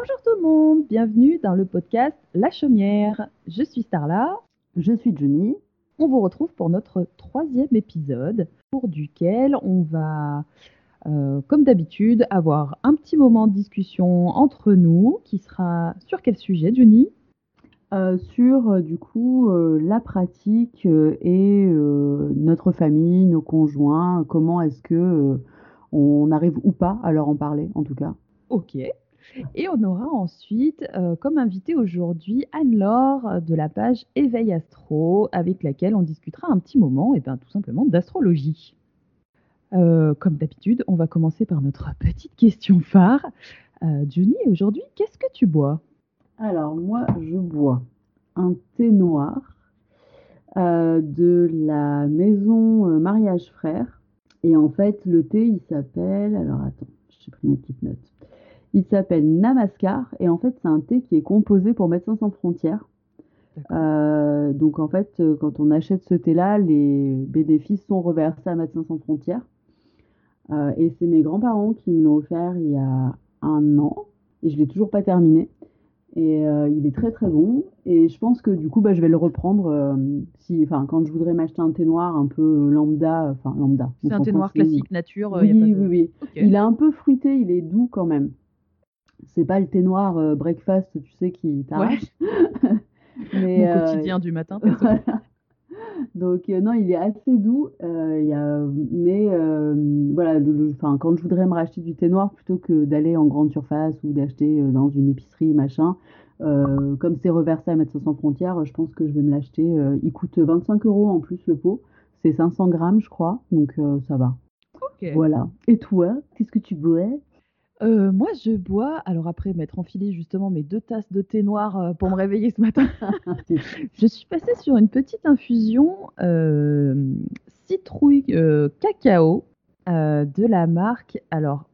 Bonjour tout le monde, bienvenue dans le podcast La Chaumière. Je suis Starla. Je suis Johnny. On vous retrouve pour notre troisième épisode, pour duquel on va, euh, comme d'habitude, avoir un petit moment de discussion entre nous, qui sera sur quel sujet, Johnny? Euh, sur euh, du coup euh, la pratique et notre famille, nos conjoints, comment est-ce que on arrive ou pas à leur en parler en tout cas. Ok. Et on aura ensuite euh, comme invité aujourd'hui Anne-Laure de la page Éveil Astro, avec laquelle on discutera un petit moment, et bien tout simplement d'astrologie. Euh, comme d'habitude, on va commencer par notre petite question phare. Euh, Johnny, aujourd'hui, qu'est-ce que tu bois? Alors moi je bois un thé noir euh, de la maison euh, Mariage Frères et en fait le thé il s'appelle alors attends j'ai pris mes petites notes il s'appelle Namaskar et en fait c'est un thé qui est composé pour Médecins sans frontières. Euh, donc en fait, euh, quand on achète ce thé-là, les bénéfices sont reversés à Médecins sans frontières. Euh, et c'est mes grands-parents qui me l'ont offert il y a un an et je l'ai toujours pas terminé. Et euh, il est très très bon. Et je pense que du coup, bah, je vais le reprendre si, quand je voudrais m'acheter un thé noir un peu lambda, enfin lambda. C'est un thé noir classique, nature, y a Oui, pas de- oui, oui. Il est un peu fruité, il est doux quand même. C'est pas le thé noir euh, breakfast, tu sais, qui t'arrache. Mais, Mon euh, quotidien du matin, voilà. Donc euh, non, il est assez doux, il y a, mais voilà, le- quand je voudrais me racheter du thé noir plutôt que d'aller en grande surface ou d'acheter dans une épicerie machin, euh, comme c'est reversé à Médecins sans frontières, je pense que je vais me l'acheter. euh, il coûte 25 euros en plus le pot, c'est 500 grammes je crois, donc euh, ça va. Ok. Voilà. Et toi, qu'est-ce que tu bois? Euh, moi, je bois, alors après m'être enfilé justement mes deux tasses de thé noir euh, pour me réveiller ce matin, je suis passée sur une petite infusion euh, citrouille cacao de la marque, alors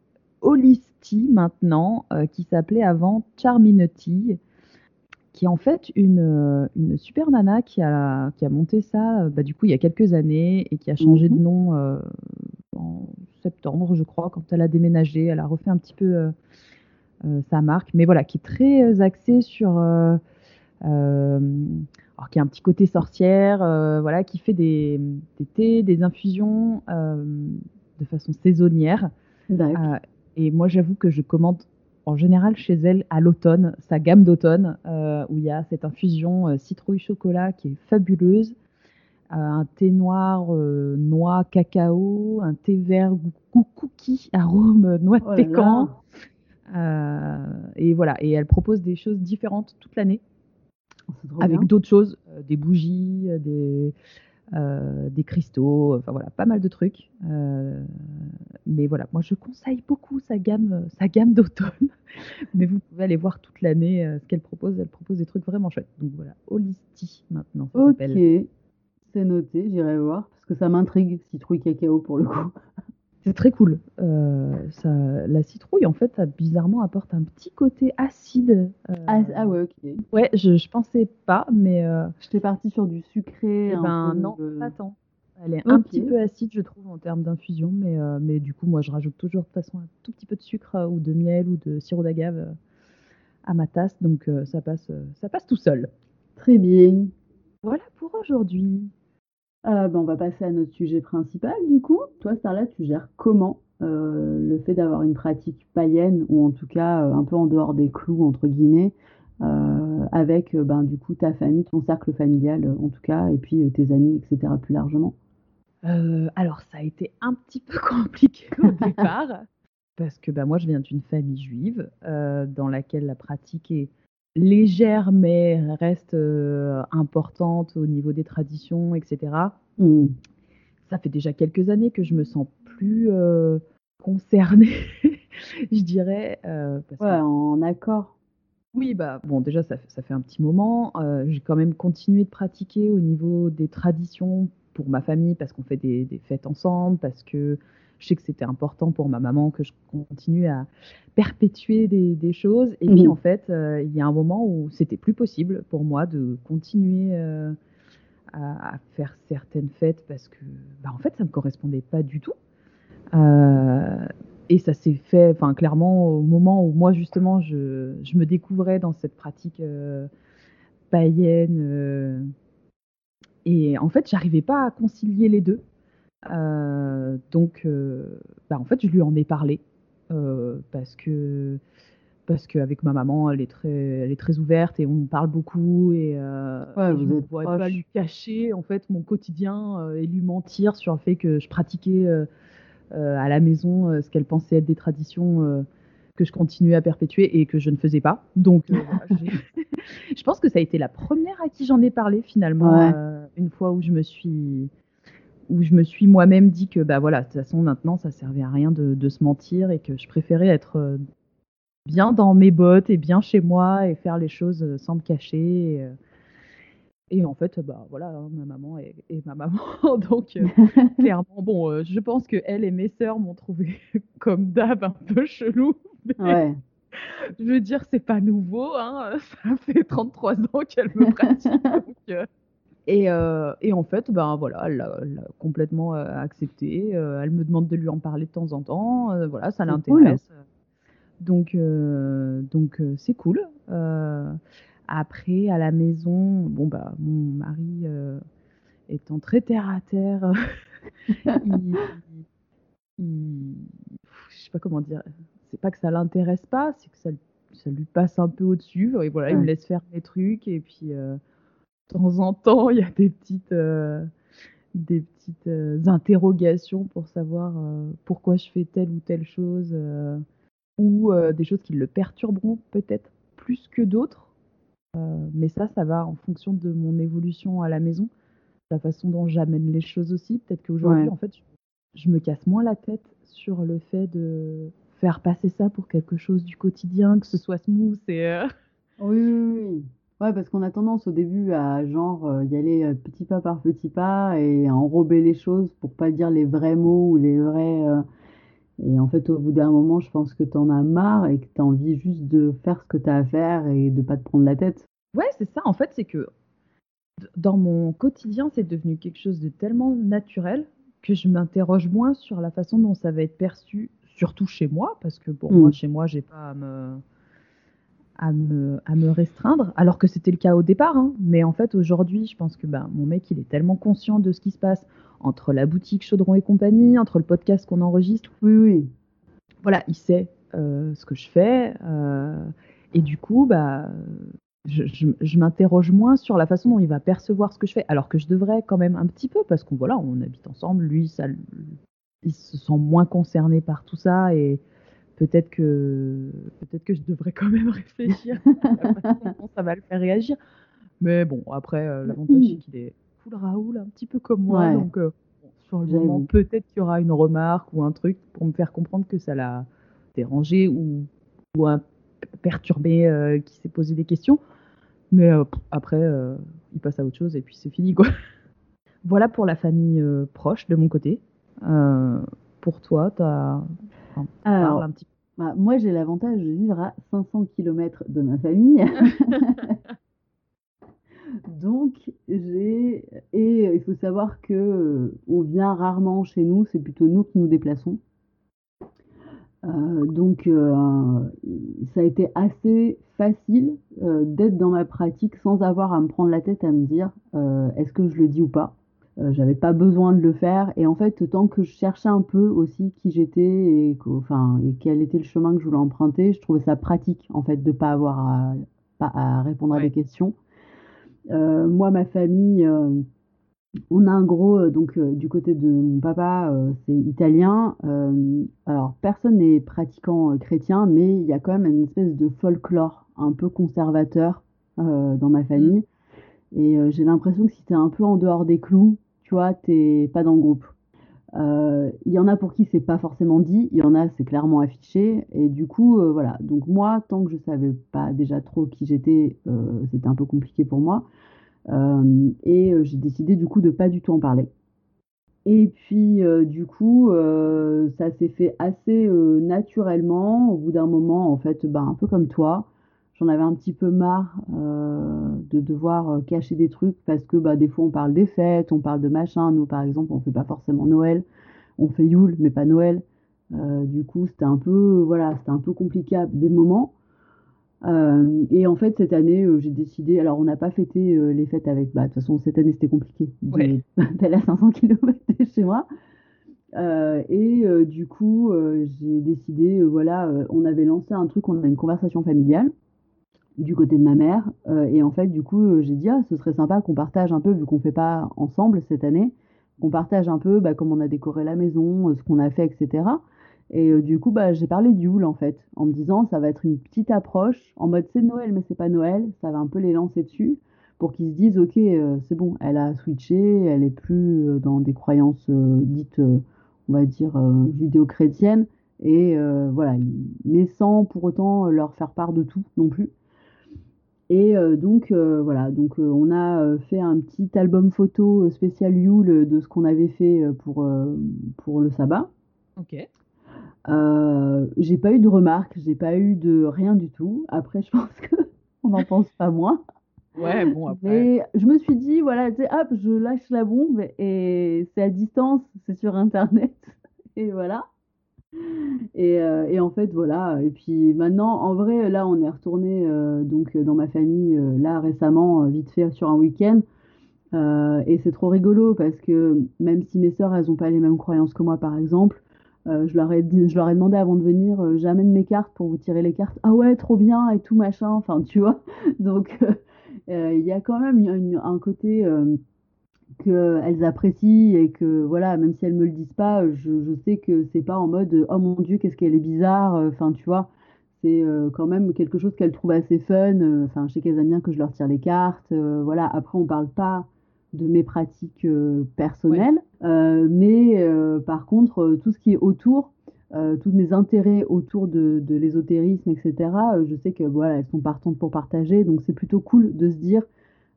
Holisty maintenant, qui s'appelait avant Charminati, qui est en fait une, euh, une super nana qui a, qui a monté ça euh, bah, du coup il y a quelques années et qui a changé Mhm. de nom euh, en septembre, je crois, quand elle a déménagé. Elle a refait un petit peu euh, euh, sa marque, mais voilà, qui est très axée sur. alors, qui a un petit côté sorcière, voilà, qui fait des, des thés, des infusions de façon saisonnière. Et moi, j'avoue que je commande en général chez elle à l'automne, sa gamme d'automne, euh, où il y a cette infusion euh, citrouille chocolat qui est fabuleuse, euh, un thé noir, noix, cacao, un thé vert goût cookie, arôme noix de Oh là. Pécan. et voilà, et elle propose des choses différentes toute l'année, trop avec d'autres choses, des bougies, des, euh, des cristaux, enfin voilà, pas mal de trucs. Euh, mais voilà, moi je conseille beaucoup sa gamme, euh, sa gamme d'automne. mais vous pouvez aller voir toute l'année ce qu'elle propose. Elle propose des trucs vraiment chouettes. Donc voilà, Holisty maintenant, ça Ok, c'est noté, j'irai voir parce que ça m'intrigue, citrouille cacao pour le coup. C'est très cool. Euh, ça, la citrouille, en fait, ça, bizarrement apporte un petit côté acide. euh, Ah, ah ouais, ok. Ouais, je, je pensais pas, mais euh, J'étais partie sur du sucré. eh un ben peu, non, pas tant. Elle est un petit peu acide, je trouve, en termes d'infusion, mais, euh, mais du coup, moi, je rajoute toujours de toute façon un tout petit peu de sucre ou de miel ou de sirop d'agave à ma tasse, donc ça passe, ça passe tout seul. Très bien. Voilà pour aujourd'hui. Euh, ben, on va passer à notre sujet principal du coup. Toi, Starla, tu gères comment euh, le fait d'avoir une pratique païenne ou en tout cas euh, un peu en dehors des clous entre guillemets avec ben, du ta famille, ton cercle familial en tout cas et puis tes amis, etc. plus largement? Alors, ça a été un petit peu compliqué au départ, parce que bah, moi, je viens d'une famille juive dans laquelle la pratique est légère, mais reste euh, importante au niveau des traditions, etc. Hmm. Ça fait déjà quelques années que je me sens plus euh, concernée, je dirais. euh, parce que- Ouais, en accord. oui, bah bon, déjà ça, fait- ça fait un petit moment. J'ai quand même continué de pratiquer au niveau des traditions pour ma famille parce qu'on fait des, des fêtes ensemble, parce que je sais que c'était important pour ma maman que je continue à perpétuer des, des choses. Et puis en fait, euh, il y a un moment où c'était plus possible pour moi de continuer euh, à, faire certaines fêtes parce que, bah, en fait, ça me correspondait pas du tout. Euh, et ça s'est fait, enfin clairement au moment où moi justement je, je me découvrais dans cette pratique païenne. et en fait, j'arrivais pas à concilier les deux. Donc, bah, en fait, je lui en ai parlé parce que parce qu'avec ma maman, elle est très, elle est très ouverte et on parle beaucoup et, euh, je ne pourrais pas lui cacher en fait mon quotidien euh, et lui mentir sur le fait que je pratiquais euh, à la maison ce qu'elle pensait être des traditions que je continuais à perpétuer et que je ne faisais pas. Donc, je pense que ça a été la première à qui j'en ai parlé finalement, une fois où je me suis où je me suis moi-même dit que bah voilà, de toute façon maintenant ça servait à rien de, de, se mentir et que je préférais être bien dans mes bottes et bien chez moi et faire les choses euh, sans me cacher. Euh. Et, en fait, bah voilà, hein, ma maman est, ma maman. Donc, euh, clairement, bon, je pense que elle et mes sœurs m'ont trouvé comme d'hab un peu chelou. Ouais. Je veux dire, c'est pas nouveau, hein, ça fait 33 ans qu'elle me pratique. Et, et, en fait, ben voilà, elle l'a complètement accepté. elle me demande de lui en parler de temps en temps. voilà, ça l'intéresse. Donc, euh, donc euh, c'est cool. Euh, après, à la maison, bon bah mon mari étant très terre à terre, il, je sais pas comment dire. C'est pas que ça l'intéresse pas, c'est que ça, ça, lui passe un peu au-dessus. Et voilà, il me laisse faire mes trucs. Et puis, temps en temps, il y a des petites, des petites interrogations pour savoir pourquoi je fais telle ou telle chose ou des choses qui le perturberont peut-être plus que d'autres. mais ça, ça va en fonction de mon évolution à la maison, la façon dont j'amène les choses aussi. Peut-être qu'aujourd'hui, en fait, je, me casse moins la tête sur le fait de faire passer ça pour quelque chose du quotidien, que ce soit smooth et. Oui, oui, oui. Ouais, parce qu'on a tendance au début à genre y aller petit pas par petit pas et à enrober les choses pour pas dire les vrais mots ou les vrais et en fait, au bout d'un moment, je pense que tu en as marre et que tu as envie juste de faire ce que tu as à faire et de pas te prendre la tête. Ouais, c'est ça. En fait, c'est que dans mon quotidien, c'est devenu quelque chose de tellement naturel que je m'interroge moins sur la façon dont ça va être perçu, surtout chez moi, parce que pour moi, mm. chez moi, j'ai pas à me, à me, à me restreindre, alors que c'était le cas au départ. Hein. Mais en fait, aujourd'hui, je pense que ben, mon mec, il est tellement conscient de ce qui se passe entre la boutique Chaudron et compagnie, entre le podcast qu'on enregistre. Oui, oui. Voilà, il sait euh, ce que je fais. Euh, et du coup, bah, je, m'interroge moins sur la façon dont il va percevoir ce que je fais, alors que je devrais quand même un petit peu, parce qu'on voilà, on habite ensemble, lui, ça, il se sent moins concerné par tout ça, et peut-être que, peut-être que je devrais quand même réfléchir à la façon dont ça va le faire réagir. Mais bon, après, euh, l'avantage, c'est qu'il est Raoul, un petit peu comme moi. Donc, euh, sur le moment, peut-être qu'il y aura une remarque ou un truc pour me faire comprendre que ça l'a dérangé ou, ou un perturbé euh, qui s'est posé des questions. Mais euh, après, il passe à autre chose et puis c'est fini, quoi. voilà pour la famille proche de mon côté. pour toi, tu as. Alors, un petit bah, moi, j'ai l'avantage de vivre à 500 km de ma famille. Donc, j'ai. Et il faut savoir que euh, on vient rarement chez nous, c'est plutôt nous qui nous déplaçons. Euh, donc, euh, ça a été assez facile d'être dans ma pratique sans avoir à me prendre la tête à me dire est-ce que je le dis ou pas. J'avais pas besoin de le faire. Et en fait, tant que je cherchais un peu aussi qui j'étais et, enfin, et quel était le chemin que je voulais emprunter, je trouvais ça pratique en fait de pas avoir à, à répondre à des questions. Euh, moi, ma famille, euh, on a un gros, euh, donc du côté de mon papa, c'est italien. alors, personne n'est pratiquant chrétien, mais il y a quand même une espèce de folklore un peu conservateur dans ma famille. Mmh. Et j'ai l'impression que si tu es un peu en dehors des clous, tu vois, t'es pas dans le groupe. Il y en a pour qui c'est pas forcément dit, il y en a c'est clairement affiché. Et du coup, voilà. Donc moi, tant que je savais pas déjà trop qui j'étais, c'était un peu compliqué pour moi. et j'ai décidé du coup de pas du tout en parler. Et puis du coup, ça s'est fait assez naturellement. Au bout d'un moment, en fait, bah, un peu comme toi, j'en avais un petit peu marre de devoir cacher des trucs parce que bah, des fois on parle des fêtes, on parle de machin. Nous par exemple, on fait pas forcément Noël, on fait Yule mais pas Noël. du coup, c'était un peu, voilà, c'était un peu compliqué à des moments. Euh, et en fait, cette année, euh, j'ai décidé. Alors, on n'a pas fêté euh, les fêtes avec. Bah, de toute façon, cette année, c'était compliqué Ouais. d'aller à 500 km de chez moi. et du coup, j'ai décidé. voilà, on avait lancé un truc, on a une conversation familiale du côté de ma mère. et en fait, du coup, j'ai dit, ah, ce serait sympa qu'on partage un peu, vu qu'on fait pas ensemble cette année, qu'on partage un peu bah, comment on a décoré la maison, ce qu'on a fait, etc. Et euh, du coup, bah, j'ai parlé du en fait, en me disant ça va être une petite approche en mode c'est Noël mais c'est pas Noël, ça va un peu les lancer dessus pour qu'ils se disent ok euh, c'est bon, elle a switché, elle est plus euh, dans des croyances dites on va dire judéo-chrétiennes et voilà, mais sans pour autant leur faire part de tout non plus. Et donc voilà, donc on a fait un petit album photo spécial Yule de ce qu'on avait fait pour, pour le sabbat. Ok. Euh, j'ai pas eu de remarques, j'ai pas eu de rien du tout. Après, je pense que on n'en pense pas moins. Ouais, bon, après. Mais je me suis dit, voilà, tu sais, hop, je lâche la bombe et c'est à distance, c'est sur Internet. Et voilà. Et, euh, et, en fait, voilà. Et puis maintenant, en vrai, là, on est retourné euh, donc dans ma famille, là, récemment, vite fait sur un week-end. et c'est trop rigolo parce que même si mes sœurs, elles n'ont pas les mêmes croyances que moi, par exemple, euh, je, leur ai je leur ai demandé avant de venir, euh, j'amène mes cartes pour vous tirer les cartes. Ah ouais, trop bien et tout machin. Enfin, tu vois. Donc, euh, il y a quand même un côté qu'elles apprécient et que voilà, même si elles me le disent pas, je, je sais que c'est pas en mode oh mon dieu, qu'est-ce qu'elle est bizarre. Enfin, tu vois. C'est quand même quelque chose qu'elles trouvent assez fun. Enfin, je sais qu'elles aiment bien que je leur tire les cartes. voilà. Après, on parle pas de mes pratiques euh, personnelles. Euh, mais euh, par contre, tout ce qui est autour, tous mes intérêts autour de, l'ésotérisme, etc., je sais que voilà, elles sont partantes pour partager. Donc c'est plutôt cool de se dire,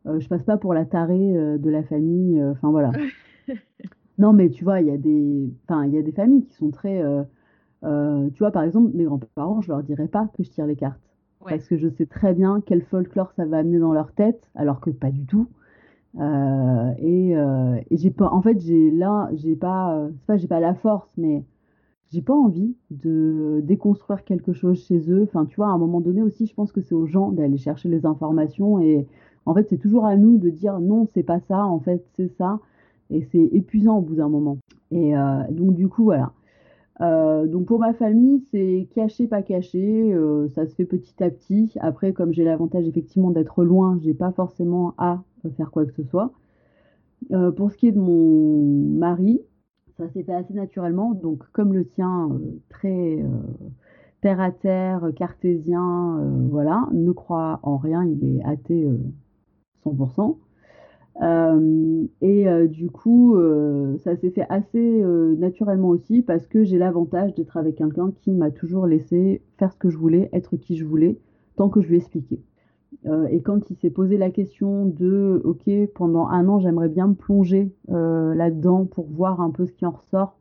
je passe pas pour la tarée de la famille. Enfin voilà. non, mais tu vois, il y a des, enfin il y a des familles qui sont très, tu vois, par exemple, mes grands-parents, je leur dirais pas que je tire les cartes. Parce que je sais très bien quel folklore ça va amener dans leur tête, alors que pas du tout. Euh, et, euh, et j'ai pas, en fait, j'ai là, j'ai pas, c'est pas, j'ai pas la force, mais j'ai pas envie de déconstruire quelque chose chez eux. Enfin, tu vois, à un moment donné aussi, je pense que c'est aux gens d'aller chercher les informations et en fait, c'est toujours à nous de dire non, c'est pas ça, en fait, c'est ça. Et c'est épuisant au bout d'un moment. Et euh, donc, du coup, voilà. Euh, donc pour ma famille, c'est caché, pas caché, euh, ça se fait petit à petit. Après, comme j'ai l'avantage effectivement d'être loin, j'ai pas forcément à faire quoi que ce soit. Pour ce qui est de mon mari, ça s'est fait assez naturellement. Donc comme le tien, très terre à terre, cartésien, voilà, ne croit en rien, il est athée 100%. Euh, et euh, du coup, euh, ça s'est fait assez naturellement aussi parce que j'ai l'avantage d'être avec quelqu'un qui m'a toujours laissé faire ce que je voulais, être qui je voulais, tant que je lui expliquais. et quand il s'est posé la question de, ok, pendant un an, j'aimerais bien me plonger là-dedans pour voir un peu ce qui en ressort,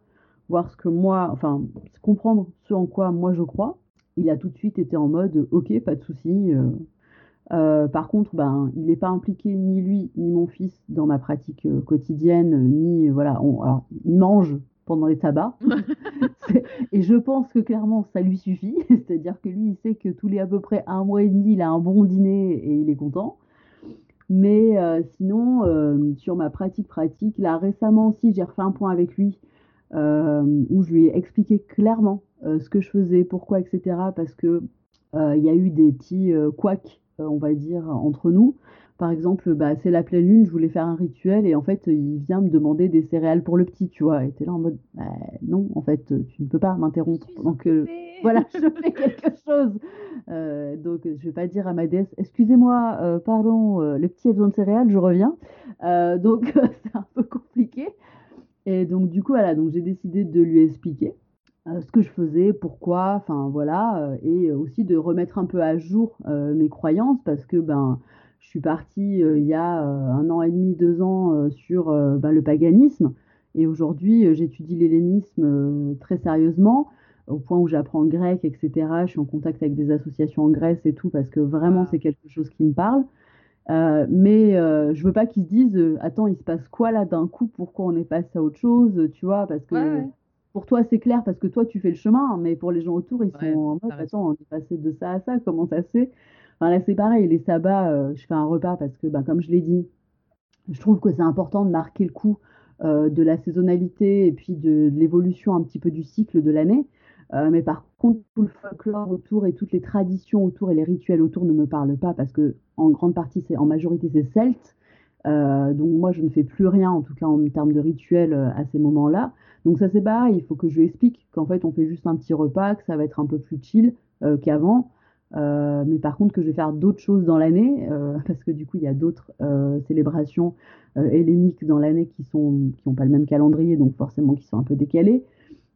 voir ce que moi, enfin, comprendre ce en quoi moi je crois, il a tout de suite été en mode, ok, pas de souci euh, par contre, ben, il n'est pas impliqué ni lui ni mon fils dans ma pratique euh, quotidienne, ni voilà. alors, il mange pendant les tabacs, et je pense que clairement ça lui suffit. C'est-à-dire que lui, il sait que tous les à peu près un mois et demi, il a un bon dîner et il est content. Mais euh, sinon, sur ma pratique pratique, là récemment aussi, j'ai refait un point avec lui où je lui ai expliqué clairement ce que je faisais, pourquoi, etc. Parce que il y a eu des petits couacs euh, on va dire, entre nous. Par exemple, bah, c'est la pleine lune, je voulais faire un rituel et en fait, il vient me demander des céréales pour le petit, tu vois. Et t'es là en mode, bah, non, en fait, tu ne peux pas m'interrompre Donc voilà, je fais quelque chose. Euh, donc, je vais pas dire à ma déesse, excusez-moi, euh, pardon, le petit a besoin de céréales, je reviens. donc, c'est un peu compliqué. Et donc, du coup, voilà, donc j'ai décidé de lui expliquer. Euh, ce que je faisais, pourquoi, enfin voilà, euh, et aussi de remettre un peu à jour euh, mes croyances parce que ben je suis partie il y a un an et demi, deux ans sur ben, le paganisme. Et aujourd'hui j'étudie l'hellénisme très sérieusement au point où j'apprends le grec, etc. Je suis en contact avec des associations en Grèce et tout parce que vraiment c'est quelque chose qui me parle. mais je veux pas qu'ils se disent attends il se passe quoi là d'un coup? Pourquoi on est passé à autre chose? Tu vois parce que pour toi, c'est clair parce que toi, tu fais le chemin, mais pour les gens autour, ils sont en mode, attends, on est passé de ça à ça, comment ça se fait? Enfin, Là, c'est pareil, les sabbats, euh, je fais un repas parce que, ben, comme je l'ai dit, je trouve que c'est important de marquer le coup euh, de la saisonnalité et puis de, l'évolution un petit peu du cycle de l'année. Euh, mais par contre, tout le folklore autour et toutes les traditions autour et les rituels autour ne me parlent pas parce que en grande partie, c'est en majorité, c'est celte. Euh, donc moi, je ne fais plus rien, en tout cas en termes de rituels à ces moments-là. Donc ça, c'est pareil, il faut que je lui explique qu'en fait, on fait juste un petit repas, que ça va être un peu plus chill qu'avant. mais par contre, que je vais faire d'autres choses dans l'année, parce que du coup, il y a d'autres célébrations helléniques dans l'année qui sont qui n'ont pas le même calendrier, donc forcément qui sont un peu décalées.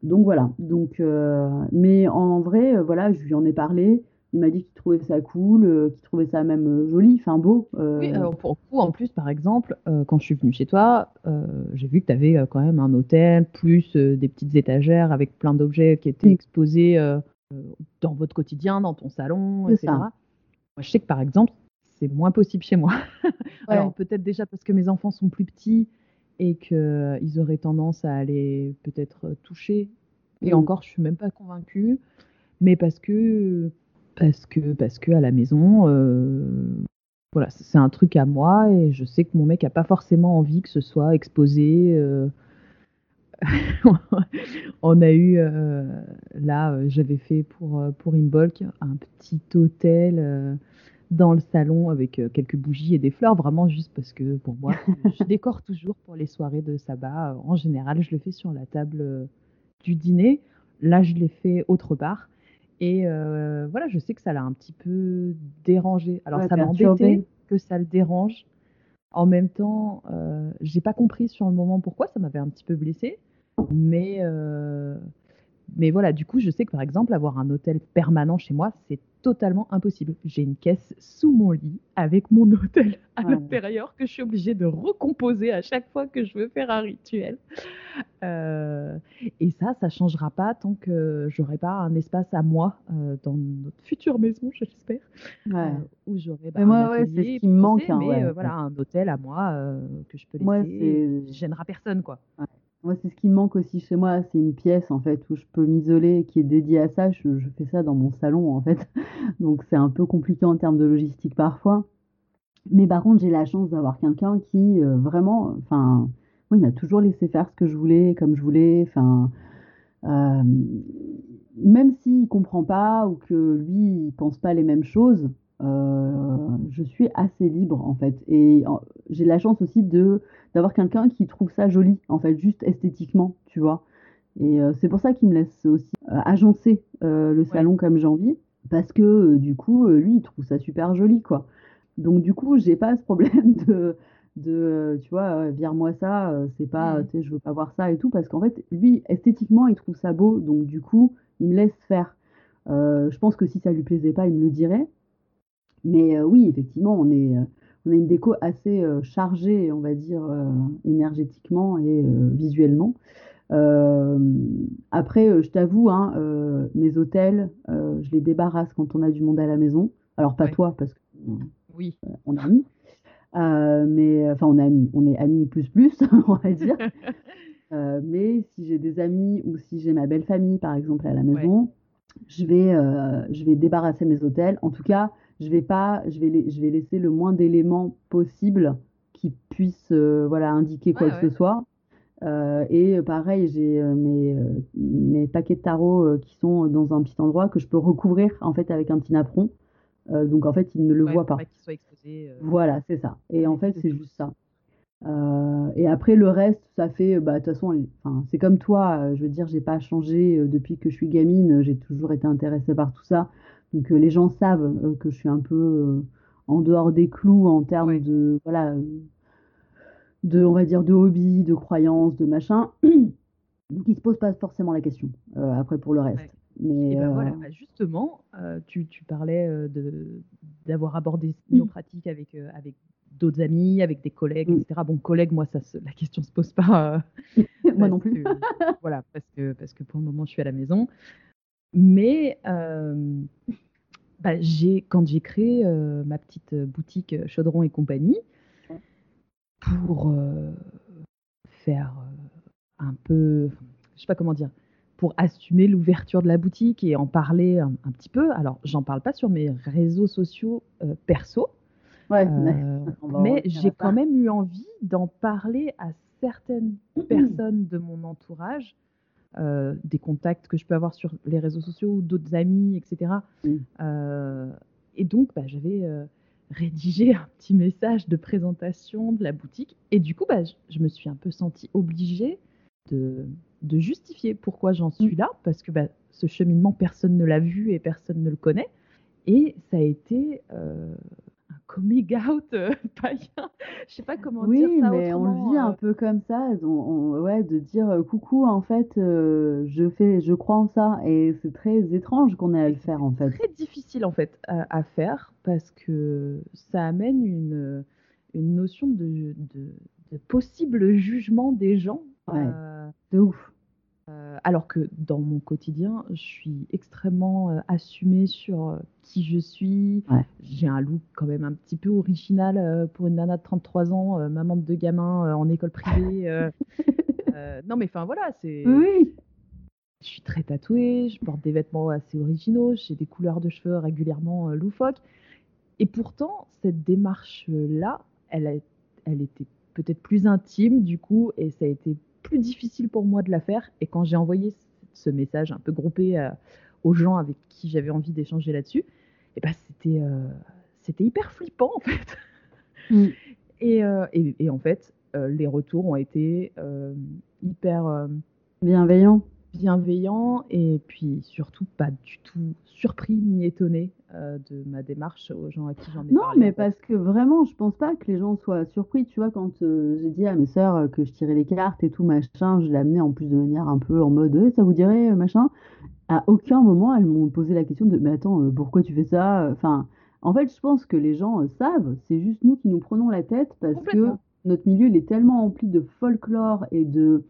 Donc voilà. Donc, euh, mais en vrai, euh, voilà, je lui en ai parlé. Il m'a dit qu'il trouvait ça cool, euh, qu'il trouvait ça même joli, enfin beau. Oui, alors pour coup, en plus, par exemple, quand je suis venue chez toi, j'ai vu que tu avais quand même un hôtel, plus des petites étagères avec plein d'objets qui étaient exposés dans votre quotidien, dans ton salon, etc. Moi, je sais que par exemple, c'est moins possible chez moi. Alors peut-être déjà parce que mes enfants sont plus petits et qu'ils auraient tendance à aller peut-être toucher. Et mmh. encore, je suis même pas convaincue, mais parce que parce que parce que à la maison, euh, voilà, c'est un truc à moi et je sais que mon mec a pas forcément envie que ce soit exposé. Euh. on a eu euh, là, j'avais fait pour pour Imbolc un petit hôtel dans le salon avec quelques bougies et des fleurs, vraiment juste parce que pour moi, je décore toujours pour les soirées de sabbat. En général, je le fais sur la table du dîner. Là, je l'ai fait autre part. Et euh, voilà, je sais que ça l'a un petit peu dérangé. Alors, ça m'a embêté que ça le dérange. En même temps, euh, j'ai pas compris sur le moment pourquoi, ça m'avait un petit peu blessé. Mais, mais voilà, du coup, je sais que par exemple, avoir un hôtel permanent chez moi, c'est totalement impossible. J'ai une caisse sous mon lit avec mon hôtel à l'intérieur que je suis obligée de recomposer à chaque fois que je veux faire un rituel. Euh, et ça, ça changera pas tant que j'aurai pas un espace à moi euh, dans notre future maison, j'espère, euh, où j'aurai bah, moi, c'est ce qui me manque. Hein, mais voilà, un hôtel à moi que je peux laisser. Moi, c'est... gênera personne, quoi. Moi, c'est ce qui me manque aussi chez moi, c'est une pièce en fait où je peux m'isoler, qui est dédiée à ça. Je, fais ça dans mon salon en fait, donc c'est un peu compliqué en termes de logistique parfois. Mais par contre, j'ai la chance d'avoir quelqu'un qui euh, vraiment, enfin, moi, il m'a toujours laissé faire ce que je voulais, comme je voulais. Enfin, euh, même s'il comprend pas ou que lui, il pense pas les mêmes choses, euh, je suis assez libre en fait. Et j'ai la chance aussi de d'avoir quelqu'un qui trouve ça joli, en fait, juste esthétiquement, tu vois. Et euh, c'est pour ça qu'il me laisse aussi euh, agencer le salon comme j'ai envie, parce que du coup, lui, il trouve ça super joli, quoi. Donc du coup, j'ai pas ce problème de de tu vois vire-moi ça c'est pas mmh. tu sais je veux pas voir ça et tout parce qu'en fait lui esthétiquement il trouve ça beau donc du coup il me laisse faire je pense que si ça lui plaisait pas il me le dirait mais euh, oui, effectivement, on est, euh, on a une déco assez euh, chargée, on va dire, énergétiquement et visuellement. après, je t'avoue, hein, mes hôtels, je les débarrasse quand on a du monde à la maison. Alors pas toi, parce qu'on oui. on est amis. mais enfin, on est amis, on est amis plus plus, on va dire. mais si j'ai des amis ou si j'ai ma belle famille, par exemple, à la maison, je, vais, je vais débarrasser mes hôtels. En tout cas, je vais pas, je vais, je vais laisser le moins d'éléments possible qui puissent euh, voilà, indiquer quoi que ce soit. Euh, et pareil, j'ai euh, mes, mes, paquets de tarot qui sont dans un petit endroit que je peux recouvrir en fait avec un petit napperon. donc en fait, ils ne le voient pas. voilà, c'est ça. Et en fait, c'est juste ça. et après, le reste, ça fait, bah, de toute façon, c'est comme toi, je veux dire, j'ai pas changé depuis que je suis gamine, j'ai toujours été intéressée par tout ça. Donc les gens savent euh, que je suis un peu euh, en dehors des clous en termes de voilà de on va dire de hobby, de croyances, de machin. Donc ils se posent pas forcément la question euh, après pour le reste. Mais ben voilà, bah, justement, tu, tu, parlais de d'avoir abordé nos pratiques avec avec d'autres amis, avec des collègues, mm. etc. Bon, collègues, moi, ça, la question se pose pas. moi non plus. voilà, parce que parce que pour le moment, je suis à la maison. Mais euh, bah, j'ai, quand j'ai créé euh, ma petite boutique euh, Chaudron et compagnie, pour faire un peu, je sais pas comment dire, pour assumer l'ouverture de la boutique et en parler un, petit peu. Alors, j'en parle pas sur mes réseaux sociaux perso, ouais, mais j'ai quand même eu envie d'en parler à certaines personnes de mon entourage, des contacts que je peux avoir sur les réseaux sociaux ou d'autres amis, etc. Mmh. et donc, bah, j'avais rédiger un petit message de présentation de la boutique. Et du coup, bah, je, me suis un peu sentie obligée de, de justifier pourquoi j'en suis là, parce que bah, ce cheminement, personne ne l'a vu et personne ne le connaît. Et ça a été euh, coming out euh, païen. Je sais pas comment dire ça Oui, mais on le vit un euh. peu comme ça, ouais, de dire euh, coucou, en fait, je fais, je crois en ça, et c'est très étrange qu'on ait à le faire en fait. Très difficile en fait à, faire parce que ça amène une, une notion de, de, possible jugement des gens. Ouais, de ouf. Euh, alors que dans mon quotidien, je suis extrêmement euh, assumée sur euh, qui je suis. J'ai un look quand même un petit peu original pour une nana de 33 ans, maman de deux gamins en école privée. non, mais enfin voilà, c'est. Oui. Je suis très tatouée, je porte des vêtements assez originaux, j'ai des couleurs de cheveux régulièrement loufoques. Et pourtant, cette démarche-là, elle, elle était peut-être plus intime du coup, et ça a été plus difficile pour moi de la faire. Et quand j'ai envoyé ce message un peu groupé euh, aux gens avec qui j'avais envie d'échanger là-dessus, et eh ben c'était euh, c'était hyper flippant en fait. Mm. Euh, et, et, en fait, les retours ont été hyper bienveillants bienveillant et puis surtout pas du tout surpris ni étonné euh, de ma démarche aux gens à qui j'en ai non, parlé. Non, mais parce que vraiment, je pense pas que les gens soient surpris. Tu vois, quand euh, j'ai dit à mes sœurs euh, que je tirais les cartes et tout, machin, je l'ai amené en plus de manière un peu en mode ça vous dirait, machin. À aucun moment, elles m'ont posé la question de mais attends, pourquoi tu fais ça Enfin, en fait, je pense que les gens savent, c'est juste nous qui nous prenons la tête parce que notre milieu, il est tellement rempli de folklore et de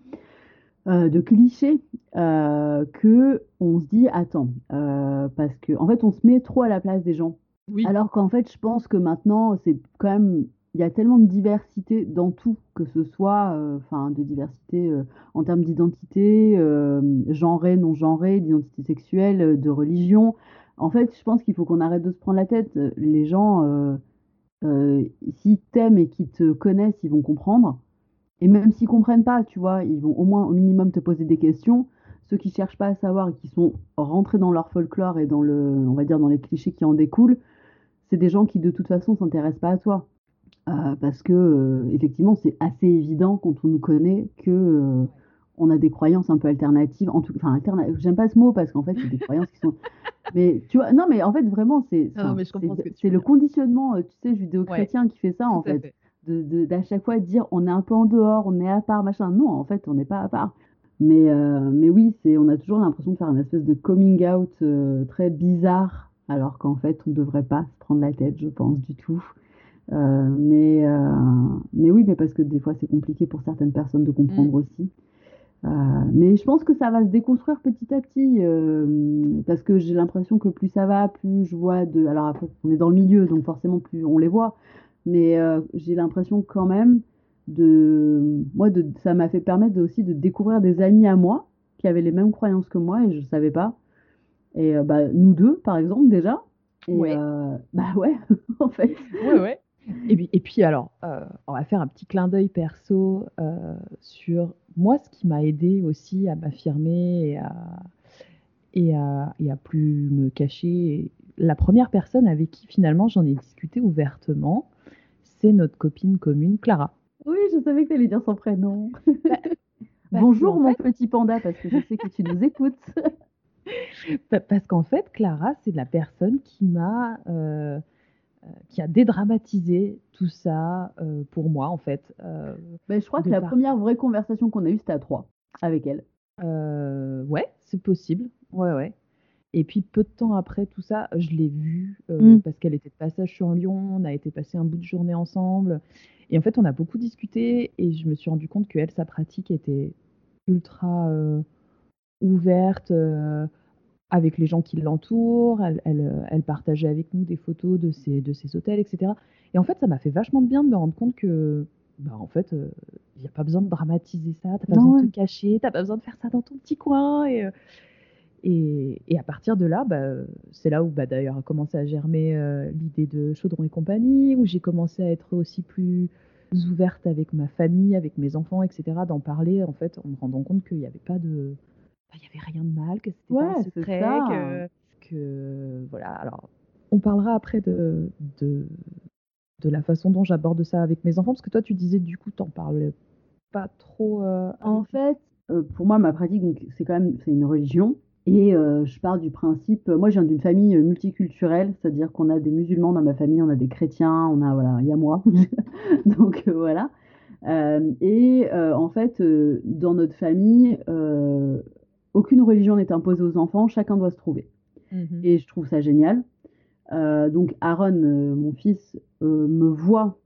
euh, de clichés euh, que on se dit attends euh, parce que en fait on se met trop à la place des gens. Alors qu'en fait je pense que maintenant c'est quand même il y a tellement de diversité dans tout que ce soit enfin de diversité en termes d'identité genrée non genrée d'identité sexuelle de religion. En fait je pense qu'il faut qu'on arrête de se prendre la tête. Les gens s'ils t'aiment et qu'ils te connaissent ils vont comprendre et même s'ils comprennent pas, tu vois, ils vont au moins au minimum te poser des questions. Ceux qui cherchent pas à savoir et qui sont rentrés dans leur folklore et dans le, on va dire dans les clichés qui en découlent, c'est des gens qui de toute façon s'intéressent pas à toi. Euh, parce que euh, effectivement, c'est assez évident quand on nous connaît que euh, on a des croyances un peu alternatives. En tout, enfin, j'aime pas ce mot parce qu'en fait, c'est des croyances qui sont. Mais tu vois, non, mais en fait, vraiment, c'est c'est le conditionnement, tu sais, judéo-chrétien qui fait ça en fait de, d'à chaque fois dire on est un peu en dehors, on est à part, machin. Non, en fait, on n'est pas à part. Mais, euh, mais oui, c'est, on a toujours l'impression de faire une espèce de coming out euh, très bizarre, alors qu'en fait, on ne devrait pas se prendre la tête, je pense, du tout. Euh, mais, mais oui, mais parce que des fois, c'est compliqué pour certaines personnes de comprendre mm. aussi. mais je pense que ça va se déconstruire petit à petit, parce que j'ai l'impression que plus ça va, plus je vois de. Alors après, on est dans le milieu, donc forcément, plus on les voit. Mais euh, j'ai l'impression quand même de. Moi, de, ça m'a fait permettre aussi de découvrir des amis à moi qui avaient les mêmes croyances que moi et je ne savais pas. Et euh, bah, nous deux, par exemple, déjà. Et, ouais. Euh, bah ouais, en fait. Ouais, ouais. Et puis, et puis alors, on va faire un petit clin d'œil perso sur moi, ce qui m'a aidé aussi à m'affirmer et à, et, à, et à plus me cacher. La première personne avec qui finalement j'en ai discuté ouvertement, c'est notre copine commune, Clara. Oui, je savais que tu allais dire son prénom. Bah, Bonjour mon petit panda, parce que je sais que tu nous écoutes. parce qu'en fait, Clara, c'est la personne qui m'a, euh, euh, qui a dédramatisé tout ça euh, pour moi, en fait. Mais je crois que la première vraie conversation qu'on a eue, c'était à trois, avec elle. ouais, c'est possible. Ouais, ouais. Et puis peu de temps après tout ça, je l'ai vue euh, mmh. parce qu'elle était de passage sur Lyon, on a été passer un bout de journée ensemble. Et en fait, on a beaucoup discuté et je me suis rendu compte qu'elle, sa pratique était ultra euh, ouverte euh, avec les gens qui l'entourent. Elle, elle, elle, partageait avec nous des photos de ses, de ses hôtels, etc. Et en fait, ça m'a fait vachement de bien de me rendre compte que, bah, en fait, il n'y a pas besoin de dramatiser ça, tu pas besoin de te cacher, tu pas besoin de faire ça dans ton petit coin. Et, et, et à partir de là, bah, c'est là où bah, d'ailleurs a commencé à germer l'idée de Chaudron et compagnie, où j'ai commencé à être aussi plus ouverte avec ma famille, avec mes enfants, etc., d'en parler, en fait, en me rendant compte qu'il n'y avait pas de... Il n'y avait rien de mal, que c'était pas un secret, que, Voilà, alors, on parlera après de, de, de la façon dont j'aborde ça avec mes enfants, parce que toi, tu disais, du coup, t'en parlais pas trop... Euh, en fait, euh, pour moi, ma pratique, c'est quand même, c'est une religion, et euh, je pars du principe, moi je viens d'une famille multiculturelle, c'est-à-dire qu'on a des musulmans dans ma famille, on a des chrétiens, on a voilà, il y a moi, donc euh, voilà. Euh, et en fait, dans notre famille, aucune religion n'est imposée aux enfants, chacun doit se trouver. Mmh et je trouve ça génial. donc Aaron, mon fils, me voit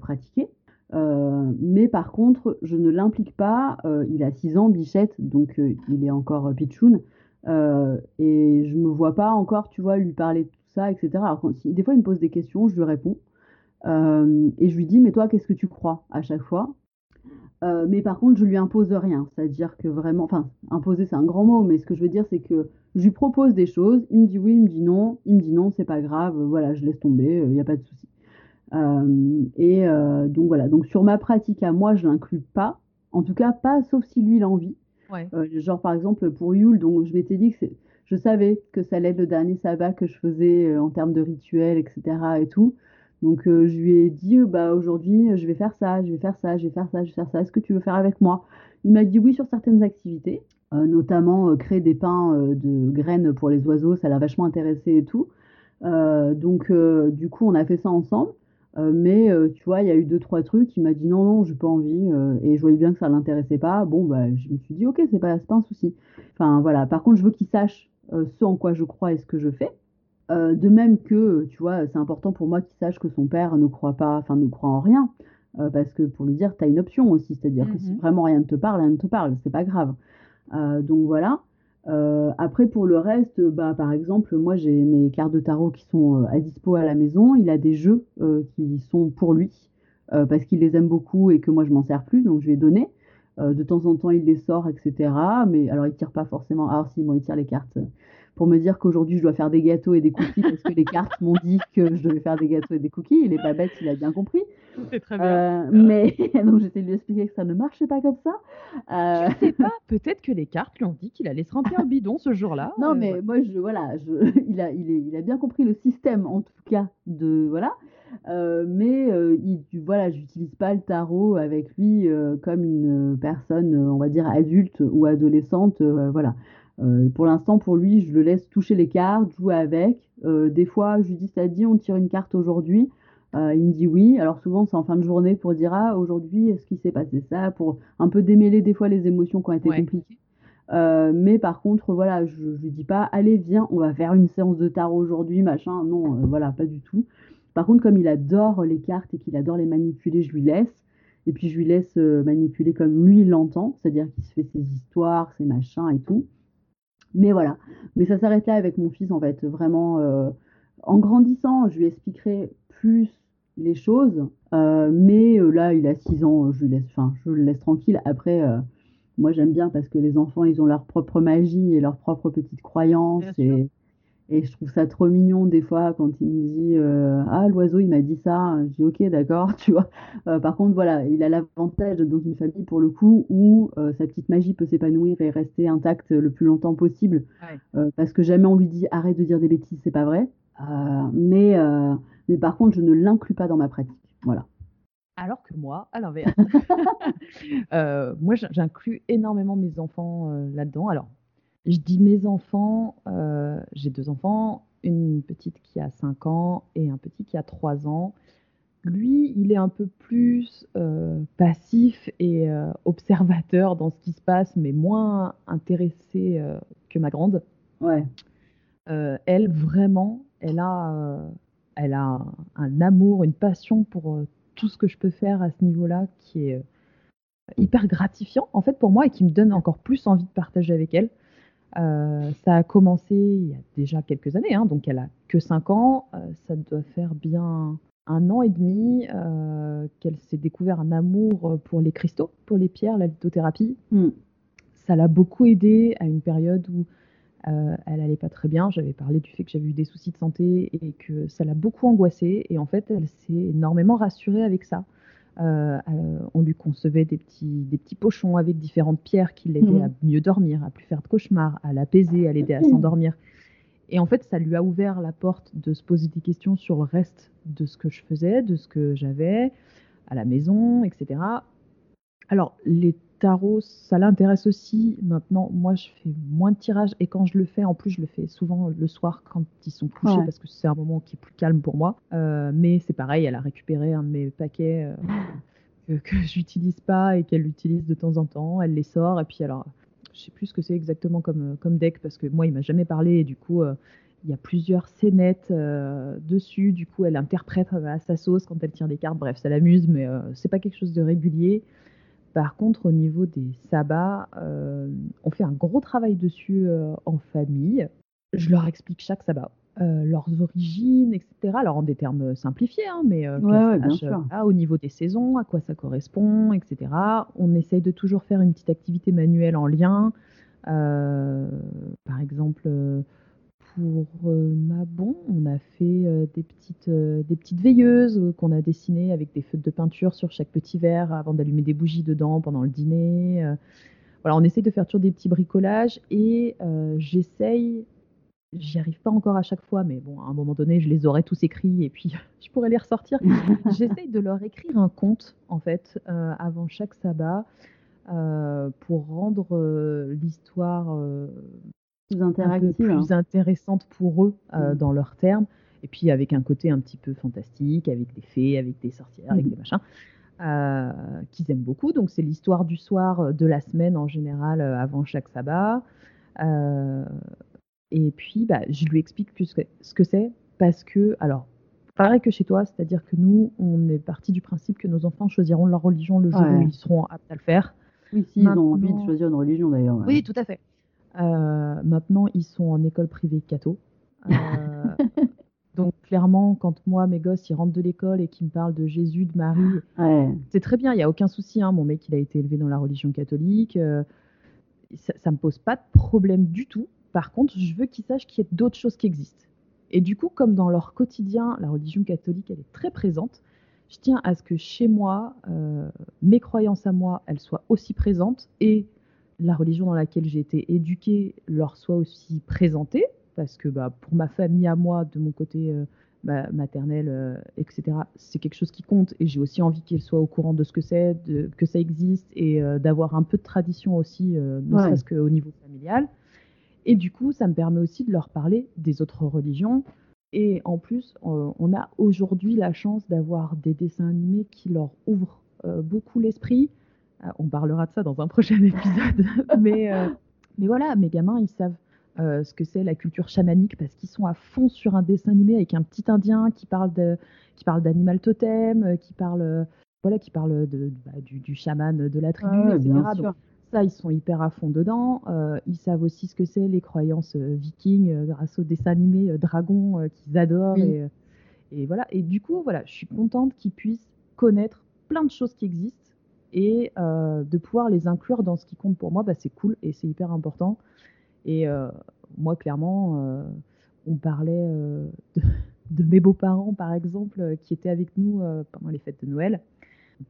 pratiquer. mais par contre, je ne l'implique pas. il a 6 ans, Bichette, donc il est encore pitchoun. Euh, et je me vois pas encore, tu vois, lui parler de tout ça, etc. Alors, quand, des fois, il me pose des questions, je lui réponds. Euh, et je lui dis, mais toi, qu'est-ce que tu crois à chaque fois? Euh, Mais par contre, je lui impose rien. C'est-à-dire que vraiment, enfin, imposer, c'est un grand mot, mais ce que je veux dire, c'est que je lui propose des choses, il me dit oui, il me dit non, il me dit non, c'est pas grave, voilà, je laisse tomber, il n'y a pas de souci. et donc voilà, donc sur ma pratique à moi, je l'inclus pas, en tout cas pas sauf si lui Euh, genre, par exemple, pour Yule, donc je m'étais dit que je savais que ça allait être le dernier sabbat que je faisais euh, en termes de rituel, etc. et tout. Donc, euh, je lui ai dit, bah, aujourd'hui, je vais faire ça, je vais faire ça, je vais faire ça, je vais faire ça. Est-ce que tu veux faire avec moi? Il m'a dit oui sur certaines activités, notamment créer des pains de graines pour les oiseaux, ça l'a vachement intéressé et tout. donc, du coup, on a fait ça ensemble. Euh, mais euh, tu vois, il y a eu deux, trois trucs. Il m'a dit non, non, j'ai pas envie. Euh, et je voyais bien que ça l'intéressait pas. Bon, bah, je me suis dit, ok, c'est pas, pas un souci. Enfin, voilà. Par contre, je veux qu'il sache ce en quoi je crois et ce que je fais. de même que, tu vois, c'est important pour moi qu'il sache que son père ne croit pas, enfin, ne croit en rien. parce que pour lui dire, tu as une option aussi. C'est-à-dire que si mmh vraiment rien ne te parle, rien ne te parle. C'est pas grave. donc voilà. Euh, après, pour le reste, bah, par exemple, moi j'ai mes cartes de tarot qui sont euh, à dispo à la maison. Il a des jeux euh, qui sont pour lui parce qu'il les aime beaucoup et que moi je m'en sers plus, donc je vais donner. de temps en temps, il les sort, etc. Mais alors, il tire pas forcément. Alors, si, moi, il tire les cartes pour me dire qu'aujourd'hui je dois faire des gâteaux et des cookies parce que les cartes m'ont dit que je devais faire des gâteaux et des cookies. Il est pas bête, il a bien compris. C'est très bien. Euh, mais donc j'essaie de lui expliquer que ça ne marchait pas comme ça. Euh... Je sais pas, peut-être que les cartes lui ont dit qu'il allait se remplir le bidon ce jour-là. Non, euh, mais moi je voilà, je, il a il, est, il a bien compris le système en tout cas de voilà. Euh, mais euh, il, voilà, j'utilise pas le tarot avec lui euh, comme une personne, on va dire adulte ou adolescente, voilà. Euh, pour l'instant, pour lui, je le laisse toucher les cartes, jouer avec. Euh, des fois, je lui dis, ça dit, on tire une carte aujourd'hui. Euh, il me dit oui. Alors souvent, c'est en fin de journée pour dire, ah, aujourd'hui, est-ce qu'il s'est passé ça? Pour un peu démêler des fois les émotions qui ont été compliquées. mais par contre, voilà, je, je lui dis pas, allez, viens, on va faire une séance de tarot aujourd'hui, machin. Non, voilà, pas du tout. Par contre, comme il adore les cartes et qu'il adore les manipuler, je lui laisse. Et puis, je lui laisse manipuler comme lui l'entend, c'est-à-dire qu'il se fait ses histoires, ses machins et tout. Mais voilà. Mais ça s'arrête là avec mon fils, en fait. Vraiment, euh, en grandissant, je lui expliquerai plus les choses. Euh, mais euh, là, il a 6 ans, je, laisse, je le laisse tranquille. Après, moi, j'aime bien parce que les enfants, ils ont leur propre magie et leur propre petite croyance. Et, et je trouve ça trop mignon des fois quand il me dit euh, Ah, l'oiseau, il m'a dit ça. Je dis Ok, d'accord, tu vois. Euh, par contre, voilà, il a l'avantage dans une famille pour le coup où euh, sa petite magie peut s'épanouir et rester intacte le plus longtemps possible. parce que jamais on lui dit Arrête de dire des bêtises, c'est pas vrai. mais, mais par contre, je ne l'inclus pas dans ma pratique. Voilà. Alors que moi, à l'inverse, moi j'inclus énormément mes enfants là-dedans. Alors, je dis mes enfants, euh, j'ai deux enfants, une petite qui a 5 ans et un petit qui a 3 ans. Lui, il est un peu plus euh, passif et euh, observateur dans ce qui se passe, mais moins intéressé que ma grande. Ouais. elle, vraiment, elle a, elle a un, amour, une passion pour tout ce que je peux faire à ce niveau-là qui est hyper gratifiant, en fait, pour moi, et qui me donne encore plus envie de partager avec elle. Euh, ça a commencé il y a déjà quelques années, hein, donc elle a que 5 ans. Euh, ça doit faire bien un an et demi euh, qu'elle s'est découvert un amour pour les cristaux, pour les pierres, la lithothérapie. Mm. Ça l'a beaucoup aidée à une période où elle allait pas très bien. J'avais parlé du fait que j'avais eu des soucis de santé et que ça l'a beaucoup angoissée. Et en fait, elle s'est énormément rassurée avec ça. Euh, euh, on lui concevait des petits, des petits pochons avec différentes pierres qui l'aidaient Mhm. à mieux dormir, à plus faire de cauchemars, à l'apaiser, à l'aider à s'endormir. Et en fait, ça lui a ouvert la porte de se poser des questions sur le reste de ce que je faisais, de ce que j'avais à la maison, etc. Alors, les tarots, ça l'intéresse aussi. Maintenant, moi, je fais moins de tirages et quand je le fais, en plus, je le fais souvent le soir quand ils sont couchés Ouais. parce que c'est un moment qui est plus calme pour moi. Euh, mais c'est pareil, elle a récupéré un de mes paquets euh, que, que j'utilise pas et qu'elle utilise de temps en temps. Elle les sort et puis alors, je sais plus ce que c'est exactement comme, euh, comme deck parce que moi, il m'a jamais parlé et du coup. euh, il y a plusieurs scénettes euh, dessus, du coup elle interprète à sa sauce quand elle tire des cartes. Bref, ça l'amuse, mais euh, c'est pas quelque chose de régulier. Par contre, au niveau des sabbats, euh, on fait un gros travail dessus euh, en famille. Je leur explique chaque sabbat, euh, leurs origines, etc. Alors en des termes simplifiés, hein, mais Ouais, qu'elles ouais, bien sachent, sûr. voilà, au niveau des saisons, à quoi ça correspond, etc. On essaye de toujours faire une petite activité manuelle en lien. Par exemple, pour euh, Mabon, on a fait euh, des, petites, euh, des petites veilleuses qu'on a dessinées avec des feutres de peinture sur chaque petit verre avant d'allumer des bougies dedans pendant le dîner. voilà, on essaye de faire toujours des petits bricolages et j'essaye, j'y arrive pas encore à chaque fois, mais bon, à un moment donné, je les aurai tous écrits et puis je pourrais les ressortir. J'essaye de leur écrire un conte, en fait, euh, avant chaque sabbat, euh, pour rendre euh, l'histoire Plus un peu interactive. hein. plus intéressante pour eux euh, Mm. dans leurs termes, et puis avec un côté un petit peu fantastique, avec des fées, avec des sorcières, avec Mhm. des machins, euh, qu'ils aiment beaucoup. Donc c'est l'histoire du soir euh, de la semaine en général avant chaque sabbat. Euh, et puis bah, je lui explique que ce que- ce que c'est, parce que, alors, pareil que chez toi, c'est-à-dire que nous, on est parti du principe que nos enfants choisiront leur religion le jour où ils seront aptes à le faire. Oui, si, ils ont envie de choisir une religion d'ailleurs. ouais. Oui, tout à fait. Euh, maintenant, ils sont en école privée catho. Euh, donc, clairement, quand moi, mes gosses, ils rentrent de l'école et qu'ils me parlent de Jésus, de Marie, Ouais. c'est très bien, il n'y a aucun souci. hein. Mon mec, il a été élevé dans la religion catholique. euh, ça ne me pose pas de problème du tout. Par contre, je veux qu'ils sachent qu'il y a d'autres choses qui existent. Et du coup, comme dans leur quotidien, la religion catholique, elle est très présente, je tiens à ce que chez moi, euh, mes croyances à moi, elles soient aussi présentes et la religion dans laquelle j'ai été éduquée leur soit aussi présentée. Parce que bah, pour ma famille à moi, de mon côté euh, ma- maternel, euh, etc., c'est quelque chose qui compte. Et j'ai aussi envie qu'ils soient au courant de ce que c'est, que ça existe et euh, d'avoir un peu de tradition aussi, ne Ouais. serait-ce qu'au niveau familial. Et du coup, ça me permet aussi de leur parler des autres religions. Et en plus, on a aujourd'hui la chance d'avoir des dessins animés qui leur ouvrent beaucoup l'esprit. Euh, on parlera de ça dans un prochain épisode. mais, euh, mais voilà, mes gamins, ils savent euh, ce que c'est la culture chamanique parce qu'ils sont à fond sur un dessin animé avec un petit indien qui parle de, qui parle d'animal totem, euh, qui parle, voilà, qui parle de, bah, du, du chaman de la tribu, Ouais, etc. Donc, ça, ils sont hyper à fond dedans. Euh, ils savent aussi ce que c'est les croyances vikings euh, grâce animés euh, dragons euh, qu'ils adorent. Oui. Et, et voilà. Et du coup, voilà, je suis contente qu'ils puissent connaître plein de choses qui existent et euh, de pouvoir les inclure dans ce qui compte pour moi. Bah, c'est cool et c'est hyper important. Et euh, moi, clairement, euh, on parlait de, de mes beaux-parents, par exemple, qui étaient avec nous pendant les fêtes de Noël.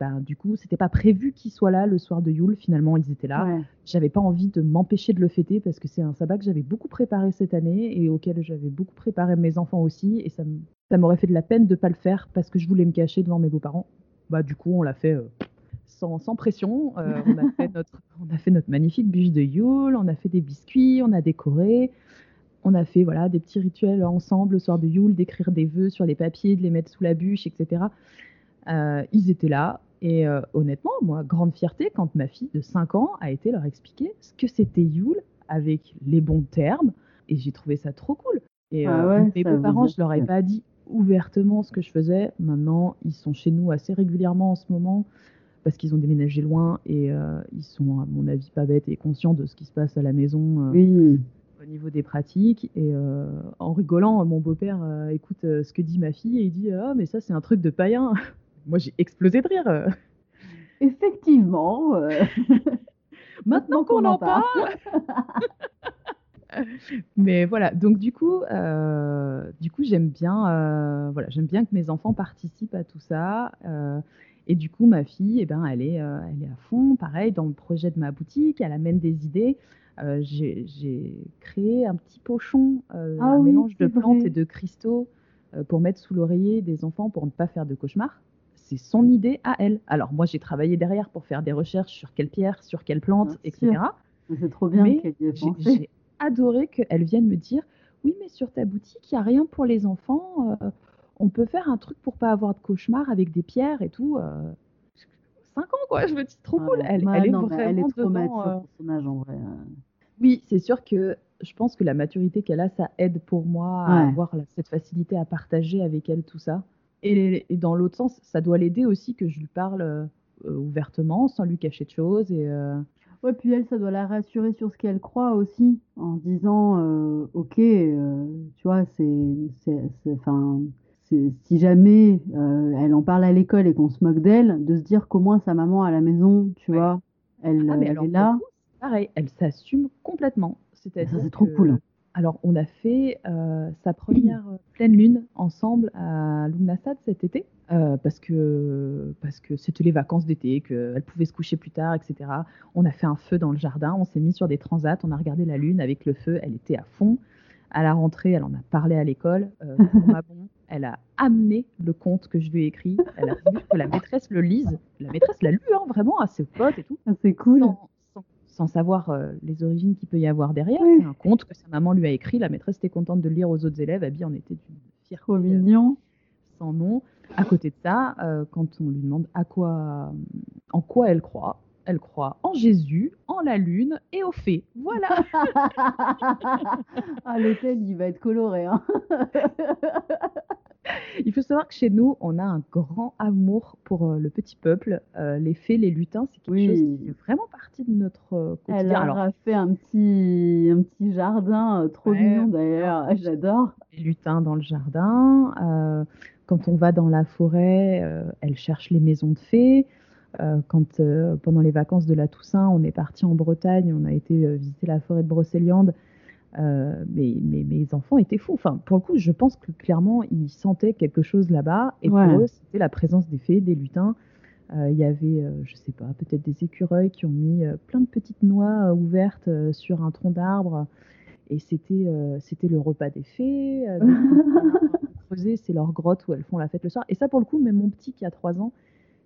Ben, du coup, c'était pas prévu qu'ils soient là le soir de Yule. Finalement, ils étaient là. Ouais. J'avais pas envie de m'empêcher de le fêter parce que c'est un sabbat que j'avais beaucoup préparé cette année et auquel j'avais beaucoup préparé mes enfants aussi. Et ça m'aurait fait de la peine de pas le faire parce que je voulais me cacher devant mes beaux-parents. Bah, du coup, on l'a fait euh, sans, sans pression. Euh, on, a fait notre, on a fait notre magnifique bûche de Yule, on a fait des biscuits, on a décoré. On a fait voilà, des petits rituels ensemble le soir de Yule, d'écrire des vœux sur les papiers, de les mettre sous la bûche, etc. Euh, ils étaient là. Et euh, honnêtement, moi, grande fierté quand ma fille de 5 ans a été leur expliquer ce que c'était Yule avec les bons termes. Et j'ai trouvé ça trop cool. Et Ah ouais, mes beaux-parents, dire je leur ai pas dit ouvertement ce que je faisais. Maintenant, ils sont chez nous assez régulièrement en ce moment parce qu'ils ont déménagé loin et euh, ils sont, à mon avis, pas bêtes et conscients de ce qui se passe à la maison. euh, Oui. au niveau des pratiques. Et euh, en rigolant, mon beau-père écoute ce que dit ma fille et il dit Ah, mais ça, c'est un truc de païen. moi, j'ai explosé de rire. Effectivement, Maintenant qu'on en parle. Mais voilà, donc du coup, du coup, j'aime bien, voilà, j'aime bien que mes enfants participent à tout ça. Et du coup, ma fille, eh ben, elle est, euh, elle est à fond, pareil, dans le projet de ma boutique. Elle amène des idées. Euh, j'ai créé un petit pochon, euh, Ah un oui, mélange de plantes vrai. et de cristaux pour mettre sous l'oreiller des enfants pour ne pas faire de cauchemars. C'est son idée à elle. Alors moi, j'ai travaillé derrière pour faire des recherches sur quelle pierre, sur quelle plante, Bien etc. C'est trop bien qu'elle y ait j'ai pensé. j'ai adoré qu'elle vienne me dire Oui, mais sur ta boutique, il n'y a rien pour les enfants. euh, on peut faire un truc pour pas avoir de cauchemar avec des pierres et tout. euh. Cinq ans, quoi. Je me dis trop cool. Ouais. Elle, Ouais, elle est mais elle est vraiment trop dedans, mature euh. en vrai. euh. Oui, c'est sûr que je pense que la maturité qu'elle a, ça aide pour moi à avoir cette facilité à partager avec elle tout ça. Et, et dans l'autre sens, ça doit l'aider aussi que je lui parle euh, euh, ouvertement, sans lui cacher de choses. Et, euh, Ouais, puis elle, ça doit la rassurer sur ce qu'elle croit aussi, en se disant, euh, ok, euh, tu vois, c'est, enfin, c'est- si jamais euh, elle en parle à l'école et qu'on se moque d'elle, de se dire qu'au moins sa maman à la maison, tu Ouais. vois, elle, Ah, mais alors, elle est là. pareil, elle s'assume complètement. C'est-à-dire c'est trop que- cool. Alors, on a fait euh, sa première euh, pleine lune ensemble à Lugnasad cet été, euh, parce que parce que c'était les vacances d'été, qu'elle pouvait se coucher plus tard, etc. On a fait un feu dans le jardin, on s'est mis sur des transats, on a regardé la lune avec le feu, elle était à fond. À la rentrée, elle en a parlé à l'école. Euh, bon, elle a amené le conte que je lui ai écrit. Elle a voulu que la maîtresse le lise. La maîtresse l'a lu, hein, vraiment, à ses potes et tout Ah, c'est cool. sans, sans- sans savoir euh, les origines qu'il peut y avoir derrière. Oui. C'est un conte que sa maman lui a écrit. La maîtresse était contente de le lire aux autres élèves. Abby en était d'une fierté Trop euh, mignon. sans nom. À côté de ça, euh, quand on lui demande à quoi, en quoi elle croit, elle croit en Jésus, en la lune et aux fées. Voilà. ah, l'hôtel, il va être coloré. Hein. Il faut savoir que chez nous, on a un grand amour pour euh, le petit peuple. Euh, les fées, les lutins, c'est quelque Oui. chose qui fait vraiment partie de notre euh, Elle quotidien. leur Alors, a fait un petit, un petit jardin euh, trop Ouais, mignon d'ailleurs. J'adore. les lutins dans le jardin. quand on va dans la forêt, elle cherche les maisons de fées. Euh, quand euh, pendant les vacances de la Toussaint, on est parti en Bretagne, on a été euh, visiter la forêt de Brocéliande. euh, mais, mais mes enfants étaient fous. Enfin, pour le coup, je pense que clairement, ils sentaient quelque chose là-bas. Et Ouais. pour eux, c'était la présence des fées, des lutins. Euh, Il y avait, euh, je sais pas, peut-être des écureuils qui ont mis plein de petites noix ouvertes sur un tronc d'arbre. Et c'était c'était le repas des fées. creuser, c'est leur grotte où elles font la fête le soir. Et ça, pour le coup, même mon petit qui a 3 ans,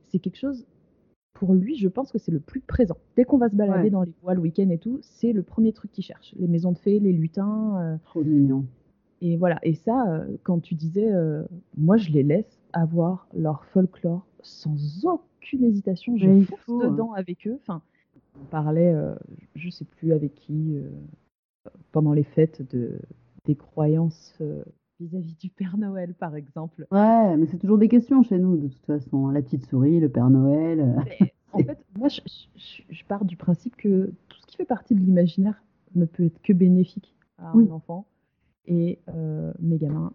c'est quelque chose, pour lui, je pense que c'est le plus présent. Dès qu'on va se balader Ouais. dans les bois le week-end et tout, c'est le premier truc qu'il cherche. Les maisons de fées, les lutins. euh, Trop mignon. et voilà. Et ça, euh, quand tu disais, euh, moi, je les laisse avoir leur folklore sans aucune hésitation. Je fonce faut, hein. dedans avec eux. Enfin, on parlait, je sais plus avec qui, pendant les fêtes, de, des croyances vis-à-vis du Père Noël, par exemple. Ouais, mais c'est toujours des questions chez nous, de toute façon. La petite souris, le Père Noël. euh. Mais, en fait, moi, je, je- je pars du principe que tout ce qui fait partie de l'imaginaire ne peut être que bénéfique à Oui. un enfant. Et euh, mes gamins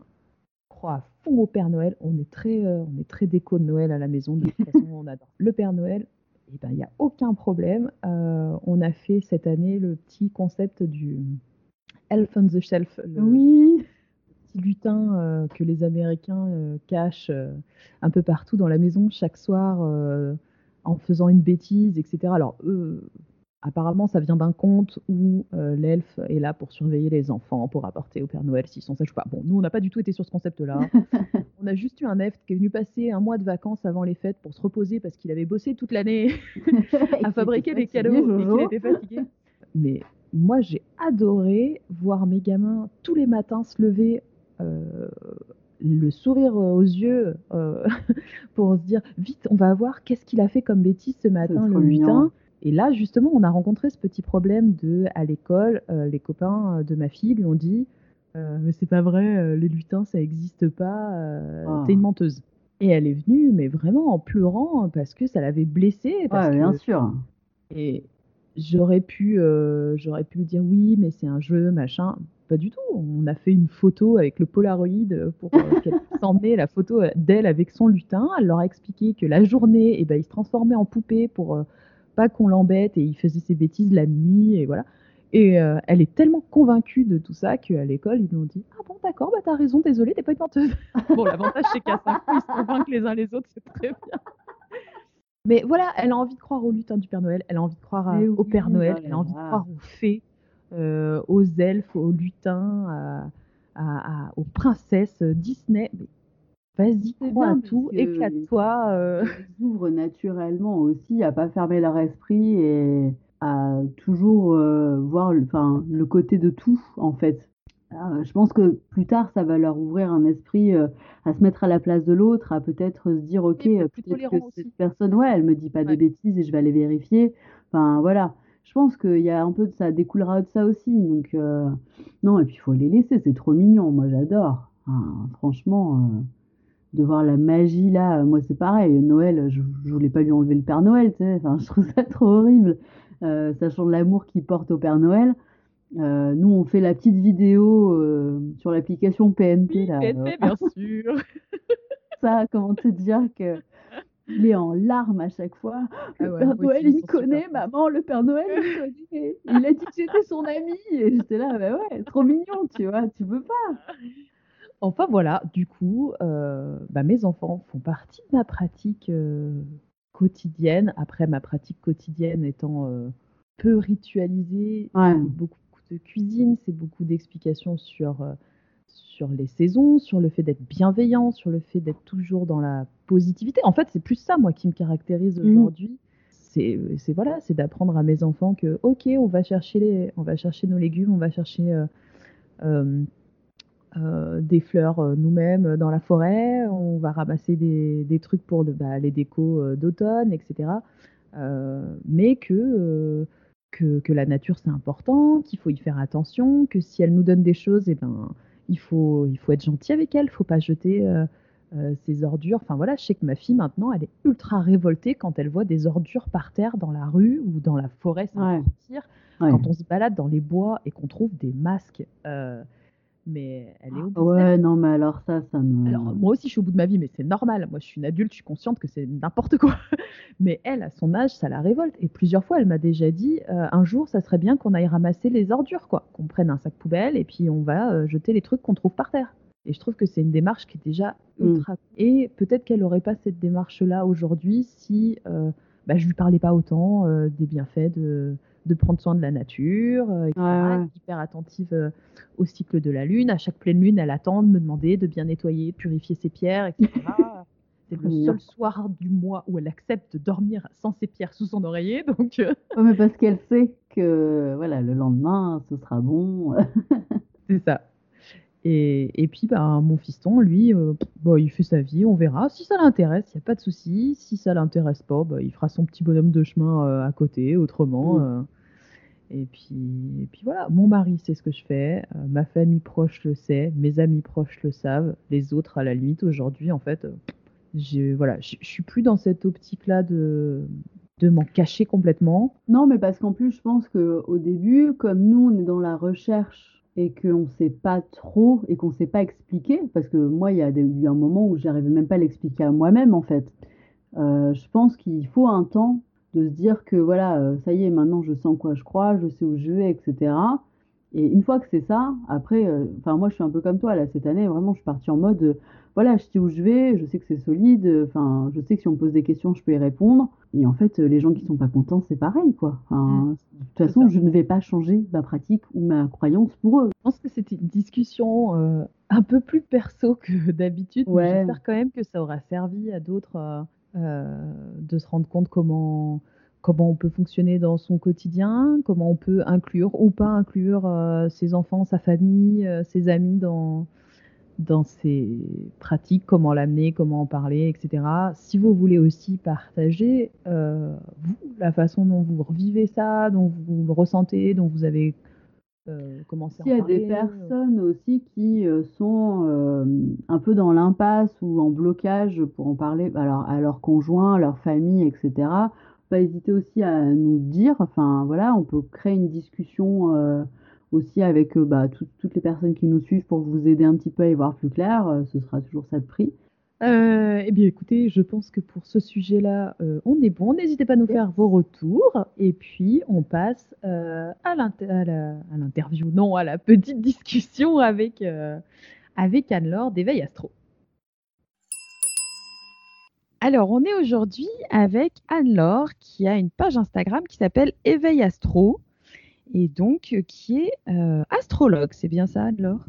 croient à fond au Père Noël. On est très, euh, on est très déco de Noël à la maison. De toute façon, on adore. Le Père Noël, eh ben, il n'y a aucun problème. Euh, on a fait cette année le petit concept du Elf on the Shelf. le- Oui. Petit lutin euh, que les Américains euh, cachent euh, un peu partout dans la maison chaque soir en faisant une bêtise, etc. Alors, eux, apparemment, ça vient d'un conte où l'elfe est là pour surveiller les enfants, pour apporter au Père Noël s'ils sont sages ou pas. Bon, nous, on n'a pas du tout été sur ce concept-là. on a juste eu un elfe qui est venu passer un mois de vacances avant les fêtes pour se reposer parce qu'il avait bossé toute l'année à fabriquer des cadeaux et qu'il était fatigué. Mais moi, j'ai adoré voir mes gamins tous les matins se lever, le sourire aux yeux, euh, pour se dire vite, on va voir qu'est-ce qu'il a fait comme bêtise ce matin, le lutin. Et là, justement, on a rencontré ce petit problème de, à l'école, euh, les copains de ma fille lui ont dit, euh, mais c'est pas vrai, euh, les lutins, ça n'existe pas, euh, Ah. t'es une menteuse. Et elle est venue, mais vraiment en pleurant parce que ça l'avait blessée. Parce Ouais, que bien sûr. et j'aurais pu, euh, j'aurais pu lui dire oui, mais c'est un jeu, machin. Pas du tout. On a fait une photo avec le Polaroid pour qu'elle puisse emmener la photo d'elle avec son lutin. Elle leur a expliqué que la journée, eh ben, il se transformait en poupée pour pas qu'on l'embête et il faisait ses bêtises la nuit et voilà. Et elle est tellement convaincue de tout ça qu'à l'école, ils lui ont dit Ah bon, d'accord, bah t'as raison, désolée, t'es pas une menteuse. bon, l'avantage, c'est qu'à 5 ils se convainquent les uns les autres, c'est très bien. Mais voilà, elle a envie de croire au lutin du Père Noël, elle a envie de croire au Père Noël, elle a envie de croire aux fées, aux elfes, aux lutins, aux princesses Disney. Vas-y, crois à tout, éclate-toi. Euh... Ils ouvrent naturellement aussi à pas fermer leur esprit et à toujours euh, voir le, le côté de tout, en fait. Euh, je pense que plus tard, ça va leur ouvrir un esprit euh, à se mettre à la place de l'autre, à peut-être se dire, ok, peut-être que cette personne, ouais, elle me dit pas des bêtises et je vais aller vérifier. Enfin, voilà. Je pense qu'il y a un peu de ça, découlera de ça aussi. Donc, non, et puis il faut les laisser, c'est trop mignon. Moi, j'adore. franchement, de voir la magie là, moi, c'est pareil. Noël, je, je voulais pas lui enlever le Père Noël, tu sais. Enfin, je trouve ça trop horrible. Euh, sachant l'amour qu'il porte au Père Noël. Euh, nous, on fait la petite vidéo euh, sur l'application PNP. là, PNP, bien sûr. ça, comment te dire que il est en larmes à chaque fois. Ah le Père Noël, il me connaît, maman, le Père Noël, il me connaît. Il a dit que j'étais son ami. Et j'étais là, bah ouais, trop mignon, tu vois, tu veux pas. Enfin voilà, du coup, bah, mes enfants font partie de ma pratique quotidienne. Après, ma pratique quotidienne étant euh, peu ritualisée, c'est beaucoup de cuisine, c'est beaucoup d'explications sur, euh, sur les saisons, sur le fait d'être bienveillant, sur le fait d'être toujours dans la positivité. En fait, c'est plus ça, moi, qui me caractérise mmh. aujourd'hui. C'est, voilà, c'est d'apprendre à mes enfants que, ok, on va chercher, les, on va chercher nos légumes, on va chercher euh, euh, des fleurs euh, nous-mêmes dans la forêt, on va ramasser des, des trucs pour de, bah, les décos euh, d'automne, etc. mais que, que, que, la nature c'est important, qu'il faut y faire attention, que si elle nous donne des choses, eh ben, il, faut, il faut être gentil avec elle, il faut pas jeter ses ordures. Enfin voilà, je sais que ma fille maintenant, elle est ultra révoltée quand elle voit des ordures par terre dans la rue ou dans la forêt sans sortir. Quand on se balade dans les bois et qu'on trouve des masques mais elle est au bout Ouais, non, mais alors ça, ça me. Alors, moi aussi, je suis au bout de ma vie, mais c'est normal. Moi, je suis une adulte, je suis consciente que c'est n'importe quoi. mais elle, à son âge, ça la révolte. Et plusieurs fois, elle m'a déjà dit euh, un jour, ça serait bien qu'on aille ramasser les ordures, quoi. Qu'on prenne un sac poubelle et puis on va euh, jeter les trucs qu'on trouve par terre. Et je trouve que c'est une démarche qui est déjà mmh. ultra. Et peut-être qu'elle n'aurait pas cette démarche-là aujourd'hui si euh, bah, je lui parlais pas autant euh, des bienfaits de de prendre soin de la nature, euh, hyper attentive euh, au cycle de la lune. À chaque pleine lune, elle attend de me demander de bien nettoyer, purifier ses pierres, etc. C'est le seul soir du mois où elle accepte de dormir sans ses pierres sous son oreiller. Donc, euh. mais parce qu'elle sait que voilà, le lendemain, ce sera bon. C'est ça. Et, et, puis, bah, mon fiston, lui, bah, il fait sa vie, on verra. Si ça l'intéresse, il n'y a pas de souci. Si ça l'intéresse pas, bah, il fera son petit bonhomme de chemin à côté, autrement. Mmh. Et puis, et puis voilà, mon mari sait ce que je fais, euh, ma famille proche le sait, mes amis proches le savent, les autres à la limite aujourd'hui en fait, euh, je voilà, je suis plus dans cette optique-là de de m'en cacher complètement. Non, mais parce qu'en plus je pense que au début, comme nous on est dans la recherche et qu'on ne sait pas trop et qu'on ne sait pas expliquer, parce que moi il y a eu un moment où j'arrivais même pas à l'expliquer à moi-même en fait. Euh, je pense qu'il faut un temps de se dire que voilà, euh, ça y est, maintenant je sens quoi je crois, je sais où je vais, etc. Et une fois que c'est ça, après, euh, enfin moi je suis un peu comme toi là cette année, vraiment je suis partie en mode, euh, voilà, je sais où je vais, je sais que c'est solide, enfin je sais que si on me pose des questions, je peux y répondre. Et en fait, les gens qui sont pas contents, c'est pareil quoi. Mmh. de toute façon, je ne vais pas changer ma pratique ou ma croyance pour eux. Je pense que c'était une discussion un peu plus perso que d'habitude, mais j'espère quand même que ça aura servi à d'autres euh, de se rendre compte comment, comment on peut fonctionner dans son quotidien, comment on peut inclure ou pas inclure euh, ses enfants, sa famille, euh, ses amis dans, dans ses pratiques, comment l'amener, comment en parler, etc. Si vous voulez aussi partager, vous, la façon dont vous revivez ça, dont vous le ressentez, dont vous avez euh, Il y a des euh. personnes aussi qui euh, sont un peu dans l'impasse ou en blocage pour en parler alors, à leur conjoint, à leur famille, etc. Pas hésiter aussi à nous dire, enfin voilà, on peut créer une discussion aussi avec bah, toutes les personnes qui nous suivent pour vous aider un petit peu à y voir plus clair, ce sera toujours ça de prix. Euh, eh bien, écoutez, je pense que pour ce sujet-là, euh, on est bon. N'hésitez pas à nous faire vos retours. Et puis, on passe euh, à l'interview, non, à la petite discussion avec, avec Anne-Laure d'Éveil Astro. Alors, on est aujourd'hui avec Anne-Laure qui a une page Instagram qui s'appelle Éveil Astro et donc qui est astrologue. C'est bien ça, Anne-Laure?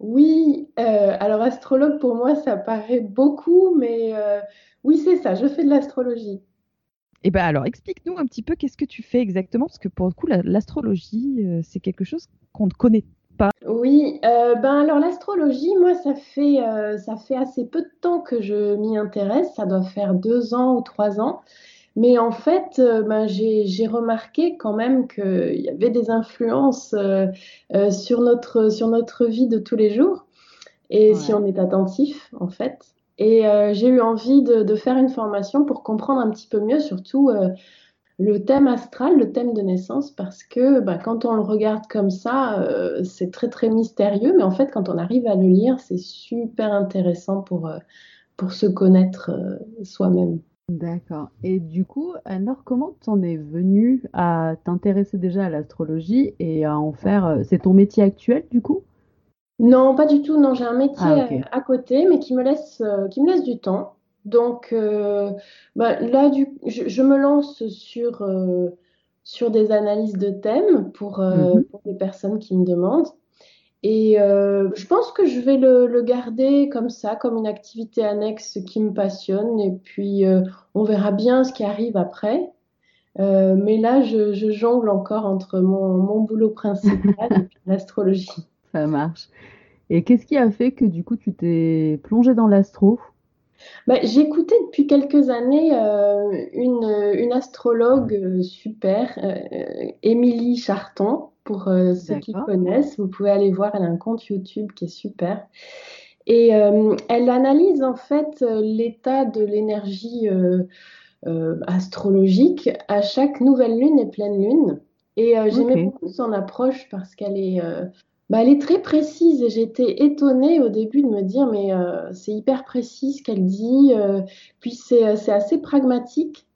Oui, euh, alors astrologue pour moi ça paraît beaucoup, mais euh, oui c'est ça, je fais de l'astrologie. Eh bien alors explique-nous un petit peu qu'est-ce que tu fais exactement, parce que pour le coup l'astrologie euh, c'est quelque chose qu'on ne connaît pas. Oui, ben alors l'astrologie, moi ça fait, ça fait assez peu de temps que je m'y intéresse, ça doit faire deux ans ou trois ans. Mais en fait, euh, ben, j'ai remarqué quand même qu'il y avait des influences euh, euh, sur, notre, sur notre vie de tous les jours, et si on est attentif, en fait. Et j'ai eu envie de, faire une formation pour comprendre un petit peu mieux, surtout le thème astral, le thème de naissance, parce que ben, quand on le regarde comme ça, c'est très très mystérieux, mais en fait, quand on arrive à le lire, c'est super intéressant pour, pour se connaître soi-même. D'accord. Et du coup, alors comment t'en es venu à t'intéresser déjà à l'astrologie et à en faire, euh, c'est ton métier actuel du coup? Non, pas du tout. Non, j'ai un métier ah, à côté, mais qui me laisse, euh, qui me laisse du temps. Donc euh, bah, là, du, je, me lance sur, sur des analyses de thèmes pour, mmh pour des personnes qui me demandent. Et euh, je pense que je vais le, garder comme ça, comme une activité annexe qui me passionne. Et puis, euh, on verra bien ce qui arrive après. Euh, mais là, je, jongle encore entre mon, boulot principal et l'astrologie. Ça marche. Et qu'est-ce qui a fait que du coup, tu t'es plongée dans l'astro? Bah, J'écoutais depuis quelques années une, une, astrologue super, Émilie Charton, pour euh, ceux qui connaissent. Vous pouvez aller voir, elle a un compte YouTube qui est super. Et euh, elle analyse en fait euh, l'état de l'énergie astrologique à chaque nouvelle lune et pleine lune. Et j'aimais beaucoup son approche parce qu'elle est, bah, elle est très précise et j'étais étonnée au début de me dire mais c'est hyper précis ce qu'elle dit. puis c'est assez pragmatique.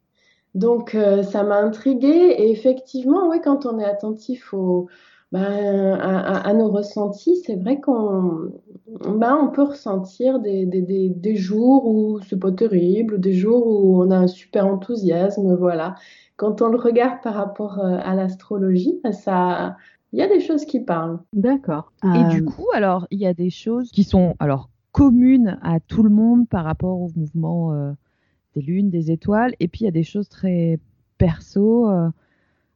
Donc euh, ça m'a intriguée et effectivement, ouais, quand on est attentif ben, à, nos ressentis, c'est vrai qu'on ben, peut ressentir des, des, jours où c'est pas terrible, des jours où on a un super enthousiasme, voilà. Quand on le regarde par rapport euh, à l'astrologie, ben, ça, il y a des choses qui parlent. D'accord. Et du euh, coup, alors, il y a des choses qui sont alors communes à tout le monde par rapport au mouvement des lunes, des étoiles. Et puis, il y a des choses très perso. Euh.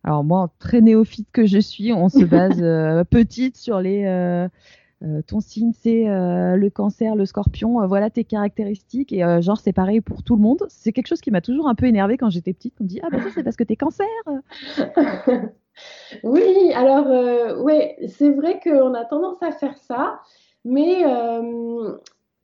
alors, moi, très néophyte que je suis, on se base euh, petite sur les. Euh, ton signe, c'est le cancer, le scorpion. voilà tes caractéristiques. Et genre, c'est pareil pour tout le monde. C'est quelque chose qui m'a toujours un peu énervé quand j'étais petite. On me dit Ah, bah ça, c'est parce que t'es cancer. oui, alors, ouais, c'est vrai qu'on a tendance à faire ça. Mais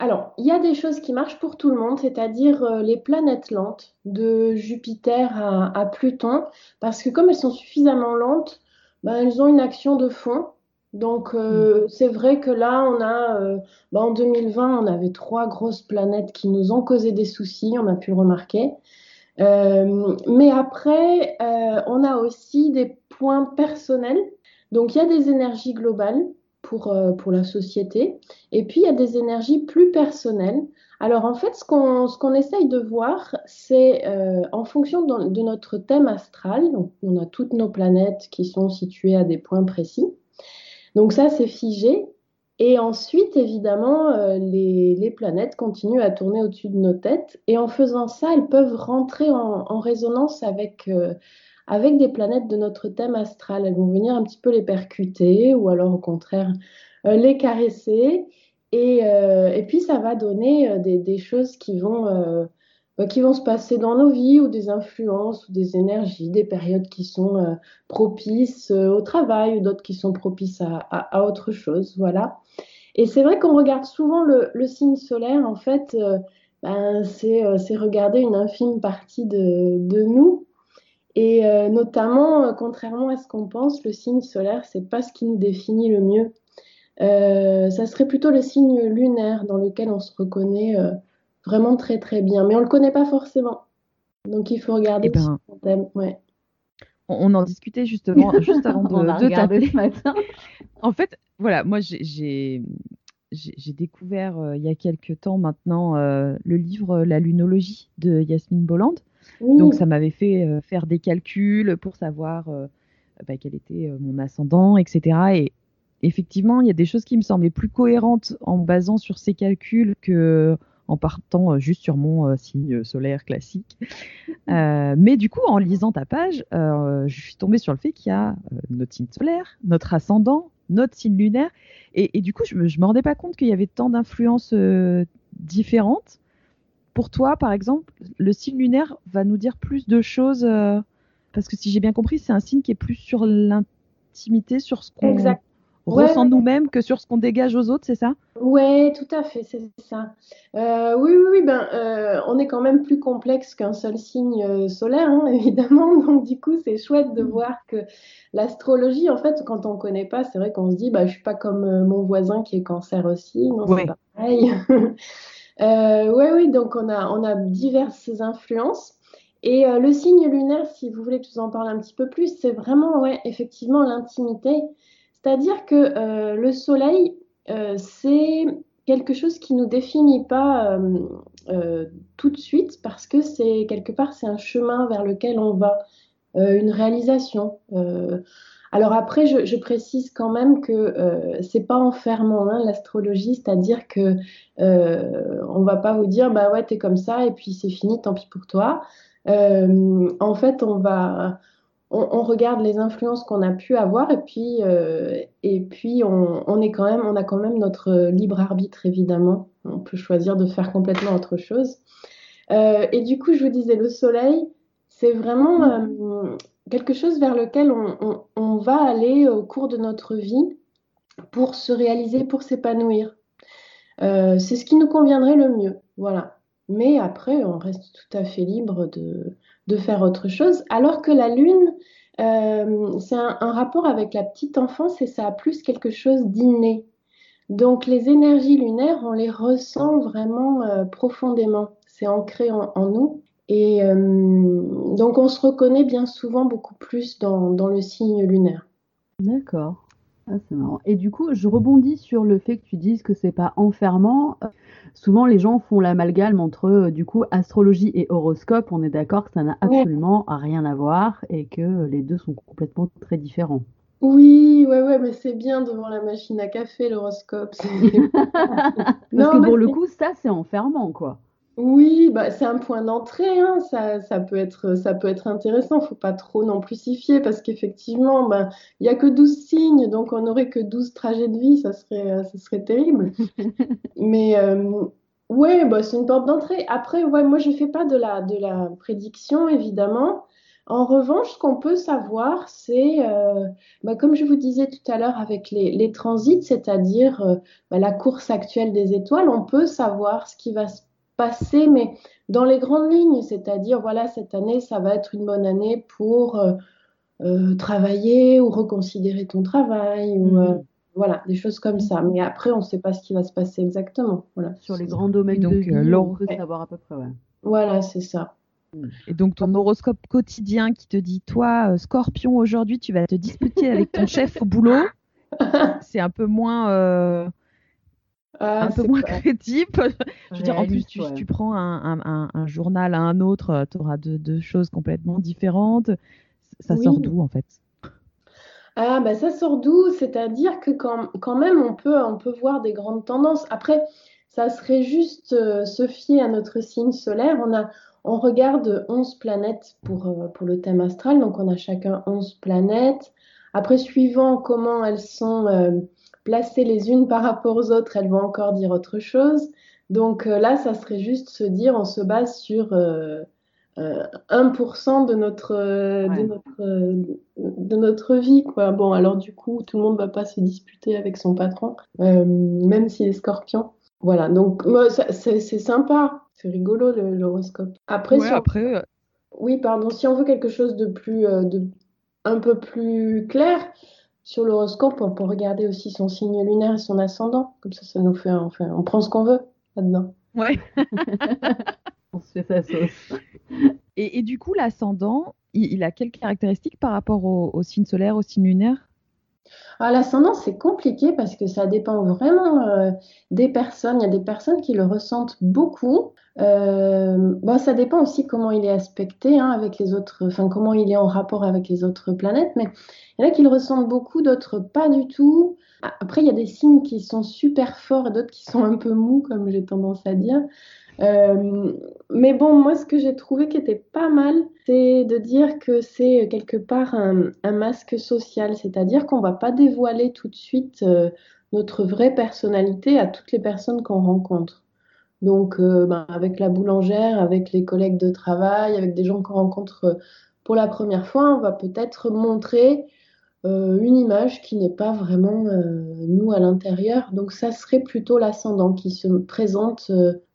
alors, il y a des choses qui marchent pour tout le monde, c'est-à-dire euh, les planètes lentes, de Jupiter à, Pluton, parce que comme elles sont suffisamment lentes, ben, elles ont une action de fond. Donc, euh, mm. c'est vrai que là, on a, euh, ben, en 2020, on avait trois grosses planètes qui nous ont causé des soucis, on a pu le remarquer. mais après, on a aussi des points personnels. Donc, il y a des énergies globales pour, euh, pour la société. Et puis, il y a des énergies plus personnelles. Alors, en fait, ce qu'on qu'on essaye de voir, c'est euh, en fonction de, notre thème astral, donc on a toutes nos planètes qui sont situées à des points précis. Donc ça, c'est figé. Et ensuite, évidemment, euh, les, les, planètes continuent à tourner au-dessus de nos têtes. Et en faisant ça, elles peuvent rentrer en, en résonance avec, avec des planètes de notre thème astral. Elles vont venir un petit peu les percuter ou alors au contraire euh, les caresser. Et, euh, et, puis ça va donner euh, des, choses qui vont, qui vont se passer dans nos vies ou des influences ou des énergies, des périodes qui sont propices au travail ou d'autres qui sont propices à, autre chose. Voilà. Et c'est vrai qu'on regarde souvent le, signe solaire, en fait, ben, c'est regarder une infime partie de nous. Et notamment, contrairement à ce qu'on pense, le signe solaire, c'est pas ce qui nous définit le mieux. ça serait plutôt le signe lunaire dans lequel on se reconnaît vraiment très très bien. Mais on le connaît pas forcément. Donc il faut regarder Eh ben. Ouais. On, on en discutait justement juste avant de, de taper. ce matin. En fait, voilà, moi j'ai- j'ai j'ai j'ai découvert euh, il y a quelques temps maintenant euh, le livre La lunologie de Yasmine Bolland. Oui, Donc ça m'avait fait euh, faire des calculs pour savoir euh, bah, quel était euh, mon ascendant, etc. Et effectivement, il y a des choses qui me semblaient plus cohérentes en me basant sur ces calculs que en partant euh, juste sur mon signe solaire classique. Mais du coup, en lisant ta page, je suis tombée sur le fait qu'il y a notre signe solaire, notre ascendant, notre signe lunaire. Et, et du coup, je me, je me rendais pas compte qu'il y avait tant d'influences euh, différentes. Pour toi, par exemple, le signe lunaire va nous dire plus de choses, euh, parce que si j'ai bien compris, c'est un signe qui est plus sur l'intimité, sur ce qu'on ressent ouais. nous-mêmes que sur ce qu'on dégage aux autres, c'est ça? Ouais, tout à fait, c'est ça. Euh, oui, oui, oui, ben, euh, on est quand même plus complexe qu'un seul signe solaire, hein, évidemment. Donc, du coup, c'est chouette de voir que l'astrologie, en fait, quand on connaît pas, c'est vrai qu'on se dit, bah, je suis pas comme mon voisin qui est cancer aussi. Non, c'est Ouais. pareil. Euh, ouais, oui, donc on a, on a diverses influences. Et euh, le signe lunaire, si vous voulez que je vous en parle un petit peu plus, c'est vraiment, ouais, effectivement, l'intimité. C'est-à-dire que euh, le soleil, euh, c'est quelque chose qui nous définit pas tout de suite parce que c'est quelque part c'est un chemin vers lequel on va, une réalisation. Alors après, je, je précise quand même que euh, c'est pas enfermant hein, l'astrologie, c'est-à-dire que euh, on va pas vous dire bah ouais t'es comme ça et puis c'est fini, tant pis pour toi. Euh, en fait, on va on, on regarde les influences qu'on a pu avoir et puis, et puis on, on est quand même, on a quand même notre libre arbitre, évidemment. On peut choisir de faire complètement autre chose. Et du coup, je vous disais, le soleil, c'est vraiment euh, quelque chose vers lequel on, va aller au cours de notre vie pour se réaliser, pour s'épanouir. Euh, c'est ce qui nous conviendrait le mieux, voilà. Mais après, on reste tout à fait libre de, faire autre chose. Alors que la lune, euh, c'est un, rapport avec la petite enfance et ça a plus quelque chose d'inné. Donc les énergies lunaires, on les ressent vraiment euh, profondément. C'est ancré en nous. Et euh, donc on se reconnaît bien souvent beaucoup plus dans, dans le signe lunaire. D'accord. Ah, c'est marrant. Et du coup, je rebondis sur le fait que tu dises que c'est pas enfermant. Souvent, les gens font l'amalgame entre euh, du coup astrologie et horoscope. On est d'accord que ça n'a Ouais. absolument rien à voir et que euh, les deux sont complètement très différents. Oui, ouais, ouais, mais c'est bien devant la machine à café, l'horoscope. Parce Non, que pour le coup, ça, c'est enfermant, quoi. Oui, bah, c'est un point d'entrée, hein, Ça, ça peut être, ça peut être intéressant, faut pas trop non plus s'y fier parce qu'effectivement, bah, il y a que 12 signes, donc on n'aurait que 12 trajets de vie, ça serait, euh, ça serait terrible. Mais euh, ouais, bah, c'est une porte d'entrée. Après, ouais, moi je fais pas de la, de la prédiction, évidemment. En revanche, ce qu'on peut savoir, c'est, euh, bah, comme je vous disais tout à l'heure avec les, les transits, c'est-à-dire euh, bah, la course actuelle des étoiles, on peut savoir ce qui va se passer, mais dans les grandes lignes, c'est-à-dire, voilà, cette année, ça va être une bonne année pour euh, euh, travailler ou reconsidérer ton travail, ou euh, voilà, des choses comme ça. Mais après, on ne sait pas ce qui va se passer exactement. Voilà, Sur les grands domaines donc, de euh, vie, on l'hor- peut Ouais. savoir à peu près, ouais. voilà, c'est ça. Et donc ton horoscope quotidien qui te dit, toi, Scorpion, aujourd'hui, tu vas te disputer avec ton chef au boulot, c'est un peu moins, euh, Ah, un peu moins pas- crédible. Je veux dire, en plus, tu, ouais. tu prends un, un- un- un journal à un autre, tu auras deux, deux choses complètement différentes. Ça Oui. sort d'où, en fait? Ah, bah ça sort d'où? C'est-à-dire que quand, quand même, on peut, on peut voir des grandes tendances. Après, ça serait juste euh, se fier à notre signe solaire. On a, on regarde 11 planètes pour, euh, pour le thème astral, donc on a chacun 11 planètes. Après, suivant comment elles sont euh, placées les unes par rapport aux autres, elles vont encore dire autre chose. Donc euh, là, ça serait juste se dire, on se base sur euh, euh, 1% de notre, euh, de notre, euh, de notre vie, quoi. Bon, alors du coup, tout le monde va pas se disputer avec son patron, euh, même s'il est scorpion. Voilà, donc c'est sympa, c'est rigolo l'horoscope. Après, Ouais, sur... après, euh, oui, pardon, si on veut quelque chose de plus, de un peu plus clair, sur l'horoscope, on peut regarder aussi son signe lunaire et son ascendant. Comme ça, ça nous fait, enfin, on prend ce qu'on veut là-dedans. Ouais. on se fait sa sauce. Et, du coup, l'ascendant, il, a quelles caractéristiques par rapport au signe solaire, au signe lunaire? Ah, l'ascendant, c'est compliqué parce que ça dépend vraiment euh, des personnes. Il y a des personnes qui le ressentent beaucoup. Euh, ça dépend aussi comment il est aspecté hein, avec les autres, enfin comment il est en rapport avec les autres planètes. Mais il y en a qui le ressentent beaucoup, d'autres pas du tout. Après, il y a des signes qui sont super forts et d'autres qui sont un peu mous, comme j'ai tendance à dire. Euh, mais bon, moi, ce que j'ai trouvé qui était pas mal, c'est de dire que c'est quelque part un, masque social, c'est-à-dire qu'on va pas dévoiler tout de suite euh, notre vraie personnalité à toutes les personnes qu'on rencontre. Donc, euh, ben, avec la boulangère, avec les collègues de travail, avec des gens qu'on rencontre pour la première fois, on va peut-être montrer une image qui n'est pas vraiment nous à l'intérieur. Donc, ça serait plutôt l'ascendant qui se présente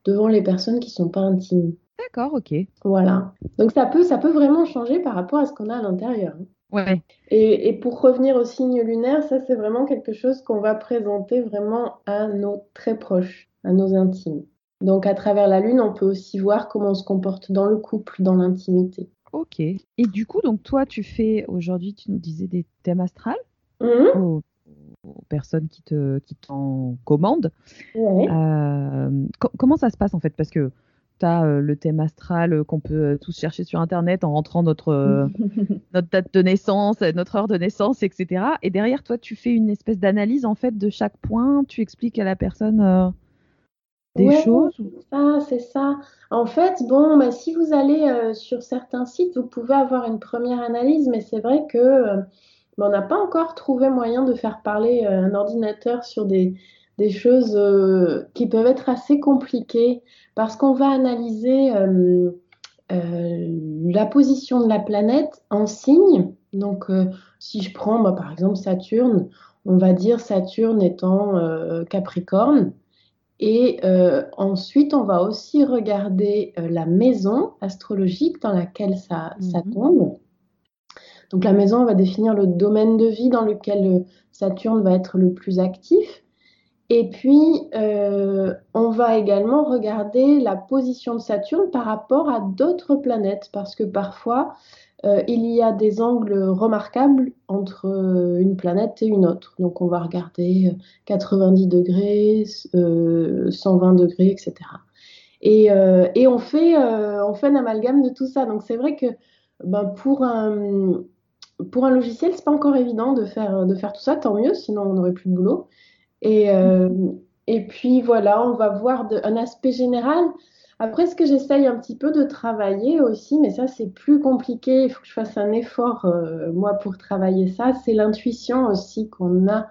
devant les personnes qui sont pas intimes. D'accord, ok. Voilà. Donc ça peut, ça peut vraiment changer par rapport à ce qu'on a à l'intérieur. Ouais. Et, et, pour revenir au signe lunaire, ça c'est vraiment quelque chose qu'on va présenter vraiment à nos très proches, à nos intimes. Donc à travers la lune, on peut aussi voir comment on se comporte dans le couple, dans l'intimité. Ok. Et du coup, donc toi, tu fais aujourd'hui, tu nous disais des thèmes astrales mmh aux personnes qui te qui t'en commandent. Euh, comment ça se passe en fait? Parce que tu as euh, le thème astral euh, qu'on peut tous chercher sur Internet en rentrant notre, notre date de naissance, notre heure de naissance, etc. Et derrière, toi, tu fais une espèce d'analyse en fait de chaque point. Tu expliques à la personne des choses c'est ça. En fait, bon, bah, si vous allez sur certains sites, vous pouvez avoir une première analyse, mais c'est vrai que on n'a pas encore trouvé moyen de faire parler euh, un ordinateur sur des, choses euh, qui peuvent être assez compliquées parce qu'on va analyser euh, la position de la planète en signe. Donc, si je prends bah, par exemple Saturne, on va dire Saturne étant Capricorne. Et ensuite, on va aussi regarder la maison astrologique dans laquelle ça, ça mhm. tombe. Donc la maison va définir le domaine de vie dans lequel euh, Saturne va être le plus actif. Et puis, euh, on va également regarder la position de Saturne par rapport à d'autres planètes, parce que parfois, euh, il y a des angles remarquables entre une planète et une autre. Donc, on va regarder 90 degrés, 120 degrés, etc. Et, on, fait, on fait un amalgame de tout ça. Donc, c'est vrai que ben, pour un pour un logiciel, c'est pas encore évident de faire, de faire tout ça, tant mieux, sinon on n'aurait plus de boulot. Et, euh, et puis voilà, on va voir un aspect général. Après, ce que j'essaye un petit peu de travailler aussi, mais ça c'est plus compliqué, il faut que je fasse un effort, euh, moi, pour travailler ça, c'est l'intuition aussi qu'on a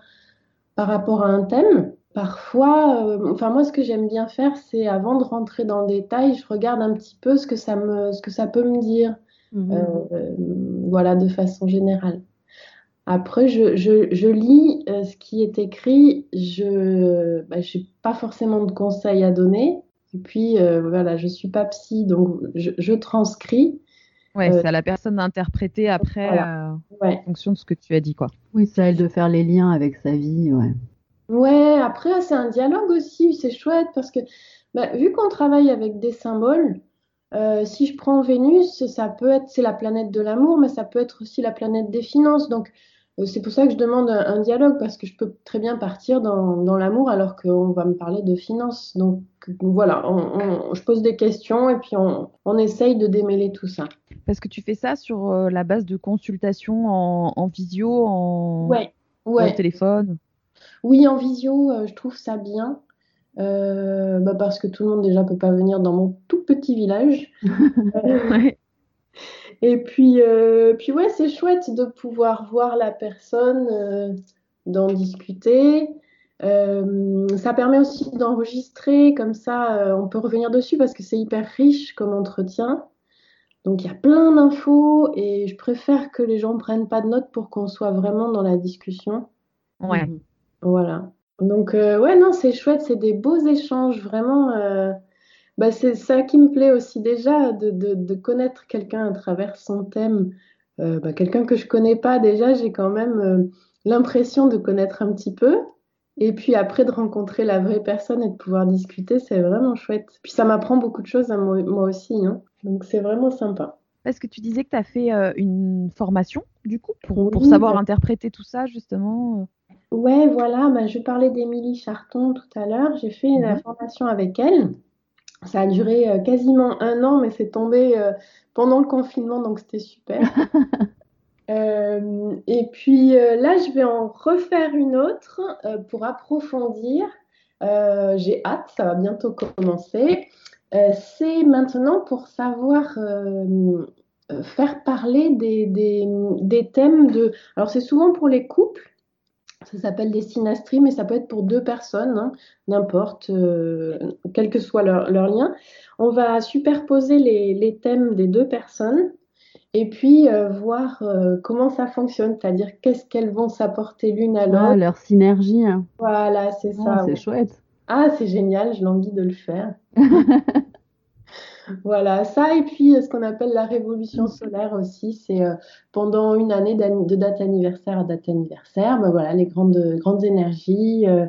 par rapport à un thème. Parfois, euh, enfin moi, ce que j'aime bien faire, c'est avant de rentrer dans le détail, je regarde un petit peu ce que ça, ce que ça peut me dire. Mhm. Euh, voilà, de façon générale. Après, je, je, lis euh, ce qui est écrit. Je n'ai bah, pas forcément de conseils à donner. Et puis, euh, voilà, je ne suis pas psy, donc je, transcris. Ouais, c'est à la personne d'interpréter après en fonction de ce que tu as dit, quoi. Oui, c'est à elle de faire les liens avec sa vie, ouais. Ouais, après, c'est un dialogue aussi, c'est chouette parce que bah, vu qu'on travaille avec des symboles, euh, si je prends Vénus, ça peut être, c'est la planète de l'amour, mais ça peut être aussi la planète des finances. Donc, euh, c'est pour ça que je demande un, dialogue, parce que je peux très bien partir dans, l'amour alors qu'on va me parler de finances. Donc, voilà, je pose des questions et puis on, essaye de démêler tout ça. Parce que tu fais ça sur euh, la base de consultation en, visio, en, ouais, téléphone? Oui, en visio, je trouve ça bien. Euh, bah parce que tout le monde déjà peut pas venir dans mon tout petit village. Et puis, euh, puis ouais, c'est chouette de pouvoir voir la personne, euh, d'en discuter. ça permet aussi d'enregistrer, comme ça on peut revenir dessus parce que c'est hyper riche comme entretien. Donc il y a plein d'infos et je préfère que les gens prennent pas de notes pour qu'on soit vraiment dans la discussion. Ouais. Voilà. Donc, euh, ouais, non, c'est chouette, c'est des beaux échanges, vraiment. Euh, Bah, c'est ça qui me plaît aussi déjà, de, de- de connaître quelqu'un à travers son thème. Euh, bah, quelqu'un que je connais pas déjà, j'ai quand même l'impression de connaître un petit peu. Et puis après, de rencontrer la vraie personne et de pouvoir discuter, c'est vraiment chouette. Puis ça m'apprend beaucoup de choses à moi, moi aussi, hein. Donc c'est vraiment sympa. Parce que tu disais que tu as fait une formation, du coup, pour, pour savoir interpréter tout ça, justement. Ouais, voilà, bah, je parlais d'Émilie Charton tout à l'heure. J'ai fait la Mhm. formation avec elle. Ça a duré euh, quasiment un an, mais c'est tombé euh, pendant le confinement, donc c'était super. Euh, et puis là, je vais en refaire une autre pour approfondir. J'ai hâte, ça va bientôt commencer. C'est maintenant pour savoir faire parler des, des, des thèmes de... Alors c'est souvent pour les couples. Ça s'appelle des synastries, mais ça peut être pour deux personnes, hein, n'importe, euh, quel que soit leur, leur lien. On va superposer les, les thèmes des deux personnes et puis euh, voir euh, comment ça fonctionne, c'est-à-dire qu'est-ce qu'elles vont s'apporter l'une à Ah, l'autre. leur synergie. hein. Voilà, c'est Ah, ça. c'est ouais. chouette. Ah, c'est génial, j'ai envie de le faire. Voilà, ça et puis euh, ce qu'on appelle la révolution solaire aussi, c'est euh, pendant une année de date anniversaire à date anniversaire, ben voilà, les grandes, grandes énergies, euh,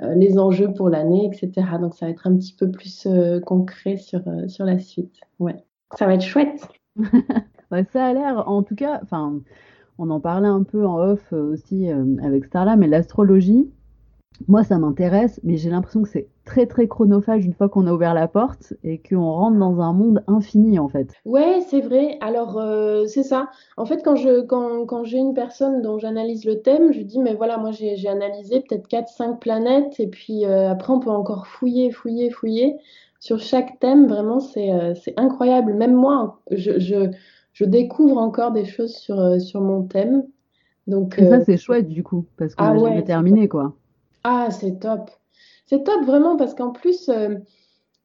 les enjeux pour l'année, etc. Donc ça va être un petit peu plus concret sur, sur la suite. Ouais, ça va être chouette. Ouais, ça a l'air, en tout cas, enfin, on en parlait un peu en off aussi avec Starla, mais l'astrologie, moi, ça m'intéresse, mais j'ai l'impression que c'est très, très chronophage une fois qu'on a ouvert la porte et qu'on rentre dans un monde infini, en fait. Ouais, c'est vrai. Alors, euh, c'est ça. En fait, quand je, quand, quand j'ai une personne dont j'analyse le thème, je dis, mais voilà, moi, j'ai, analysé peut-être quatre cinq planètes, et puis euh, après, on peut encore fouiller, fouiller, fouiller. Sur chaque thème, vraiment, c'est euh, c'est incroyable. Même moi, je, je, je découvre encore des choses sur, sur mon thème. Donc, Et ça, c'est chouette, du coup, parce qu'on ah ouais, terminé, quoi. ah, c'est top. C'est top vraiment parce qu'en plus, euh,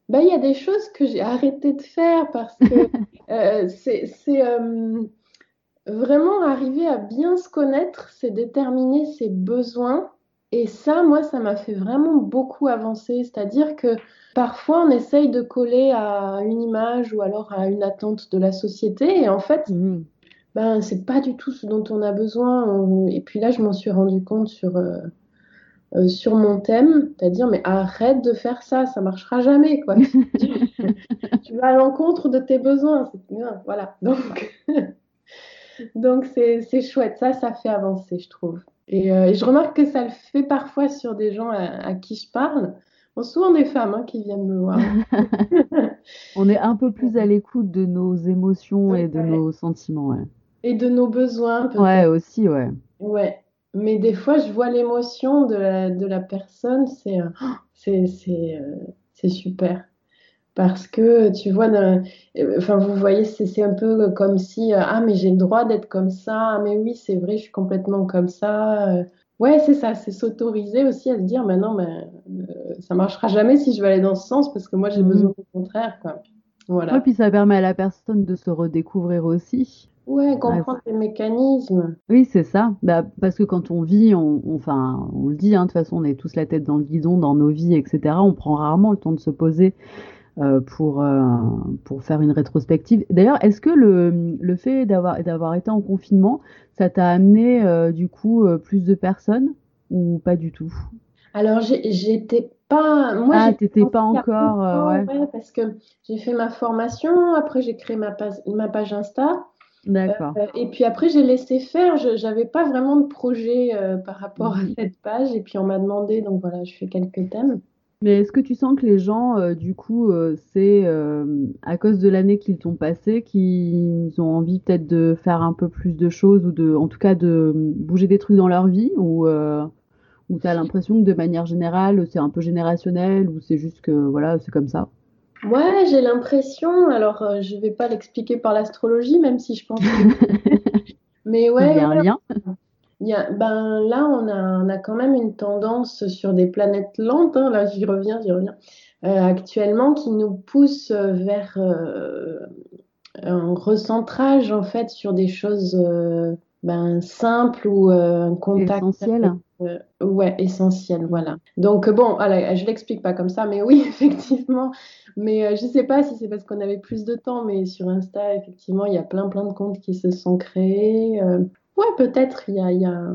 bah, il y a des choses que j'ai arrêté de faire parce que euh, c'est euh, vraiment arriver à bien se connaître, c'est déterminer ses besoins. Et ça, moi, ça m'a fait vraiment beaucoup avancer. C'est-à-dire que parfois, on essaye de coller à une image ou alors à une attente de la société. Et en fait, Mhm. ben, c'est pas du tout ce dont on a besoin. Et puis là, je m'en suis rendu compte sur, euh, euh, sur mon thème, c'est-à-dire, mais arrête de faire ça, ça marchera jamais, quoi. Tu vas à l'encontre de tes besoins, voilà. Donc, donc c'est, c'est chouette, ça, ça fait avancer, je trouve. Et, euh, et je remarque que ça le fait parfois sur des gens à, à qui je parle. Bon, souvent des femmes hein, qui viennent me voir. On est un peu plus à l'écoute de nos émotions et de Ouais. nos sentiments, ouais. Et de nos besoins. Ouais, aussi, ouais. Ouais, mais des fois, je vois l'émotion de la, de la personne, c'est euh, c'est c'est euh, c'est super. Parce que tu vois, euh, enfin, vous voyez, c'est c'est un peu comme si, ah, mais j'ai le droit d'être comme ça, ah, mais oui, c'est vrai, je suis complètement comme ça. Ouais, c'est ça, c'est s'autoriser aussi à se dire, mais non, mais euh, ça marchera jamais si je vais aller dans ce sens, parce que moi, j'ai Mhm. besoin du contraire, quoi. Voilà. Ouais, puis ça permet à la personne de se redécouvrir aussi. Ouais, comprendre les mécanismes. Oui, c'est ça. Bah, parce que quand on vit, on, on- enfin, on le dit, hein, de toute façon, on est tous la tête dans le guidon dans nos vies, etc. On prend rarement le temps de se poser euh, pour, euh, pour faire une rétrospective. D'ailleurs, est-ce que le, le fait d'avoir d'avoir été en confinement, ça t'a amené euh, du coup plus de personnes ou pas du tout? Alors, j'étais pas. Moi, Ah, t'étais pas encore, longtemps, ouais. ouais, parce que j'ai fait ma formation, après j'ai créé ma page, ma page Insta, D'accord. euh, et puis après j'ai laissé faire. Je j'avais pas vraiment de projet euh, par rapport à cette page, et puis on m'a demandé, donc voilà, je fais quelques thèmes. Mais est-ce que tu sens que les gens, euh, du coup, c'est à cause de l'année qu'ils t'ont passée, qu'ils ont envie peut-être de faire un peu plus de choses ou de, en tout cas, de bouger des trucs dans leur vie ou ou t'as l'impression que de manière générale, c'est un peu générationnel ou c'est juste que voilà, c'est comme ça? Ouais, j'ai l'impression, alors euh, je vais pas l'expliquer par l'astrologie, même si je pense que. Mais Il ouais, y a un lien. Il y a, ben là, on a, on a quand même une tendance sur des planètes lentes, hein, là j'y reviens, j'y reviens, euh, actuellement, qui nous pousse euh, vers euh, un recentrage en fait sur des choses ben, simple ou un contact essentiel. ouais, essentiel, voilà. Donc bon, allez, je l'explique pas comme ça, mais oui, effectivement. Mais je sais pas si c'est parce qu'on avait plus de temps, mais sur Insta, effectivement, il y a plein plein de comptes qui se sont créés. ouais, peut-être il y a, y, a,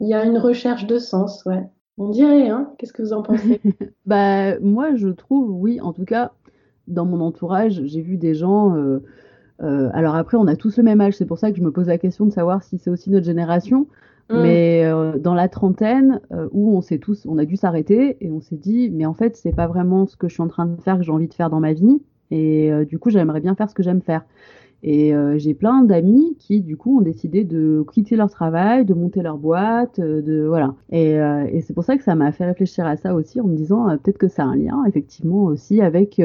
y a une recherche de sens, ouais. On dirait, hein Qu'est-ce que vous en pensez? Bah moi, je trouve, oui, en tout cas, dans mon entourage, j'ai vu des gens. Euh, euh, alors après, on a tous le même âge, c'est pour ça que je me pose la question de savoir si c'est aussi notre génération. Mm. Mais euh, dans la trentaine, où on s'est tous, on a dû s'arrêter et on s'est dit, mais en fait, c'est pas vraiment ce que je suis en train de faire que j'ai envie de faire dans ma vie. Et du coup, j'aimerais bien faire ce que j'aime faire. Et euh, j'ai plein d'amis qui, du coup, ont décidé de quitter leur travail, de monter leur boîte, euh, de voilà. Et, euh, et c'est pour ça que ça m'a fait réfléchir à ça aussi, en me disant peut-être que ça a un lien, effectivement, aussi avec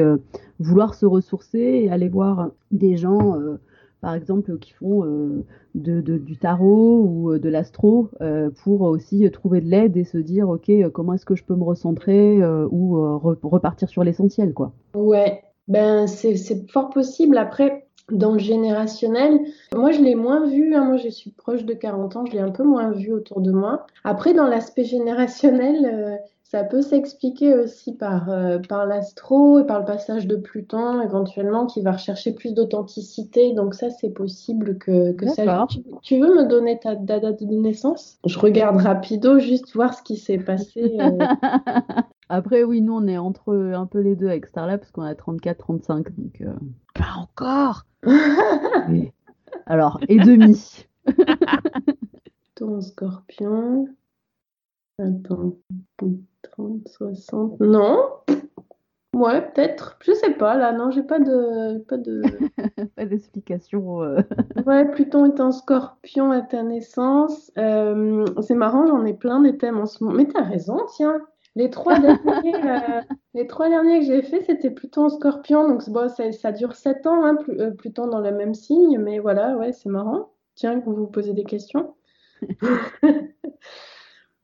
vouloir se ressourcer et aller voir des gens, par exemple, qui font de, du tarot ou de l'astro, pour aussi trouver de l'aide et se dire, ok, comment est-ce que je peux me recentrer ou repartir sur l'essentiel, quoi. Ouais. Ben, c'est fort possible. Après, dans le générationnel, moi je l'ai moins vu, hein. moi je suis proche de 40 ans, je l'ai un peu moins vu autour de moi. Après dans l'aspect générationnel, euh, ça peut s'expliquer aussi par, euh, par l'astro et par le passage de Pluton éventuellement qui va rechercher plus d'authenticité. Donc ça c'est possible que, que ça... Tu, tu, veux me donner ta, date de naissance? Je regarde rapido juste voir ce qui s'est passé. Euh. Après, oui, nous, on est entre un peu les deux avec Starlab parce qu'on a 34-35. Donc, Pas encore Alors, et demi. Ton scorpion. Attends. 30, 60. Non Ouais, peut-être. Je sais pas, là, non, j'ai pas de. Pas de. pas d'explication. Euh. ouais, Pluton est en scorpion à ta naissance. Euh, c'est marrant, j'en ai plein des thèmes en ce moment. Mais t'as raison, tiens. Les trois derniers, euh, les trois derniers que j'ai fait, c'était plutôt en scorpion. Donc, bon, ça, ça dure sept ans, hein, plus, euh, plutôt dans le même signe. Mais voilà, ouais, c'est marrant. Tiens, que vous vous posez des questions.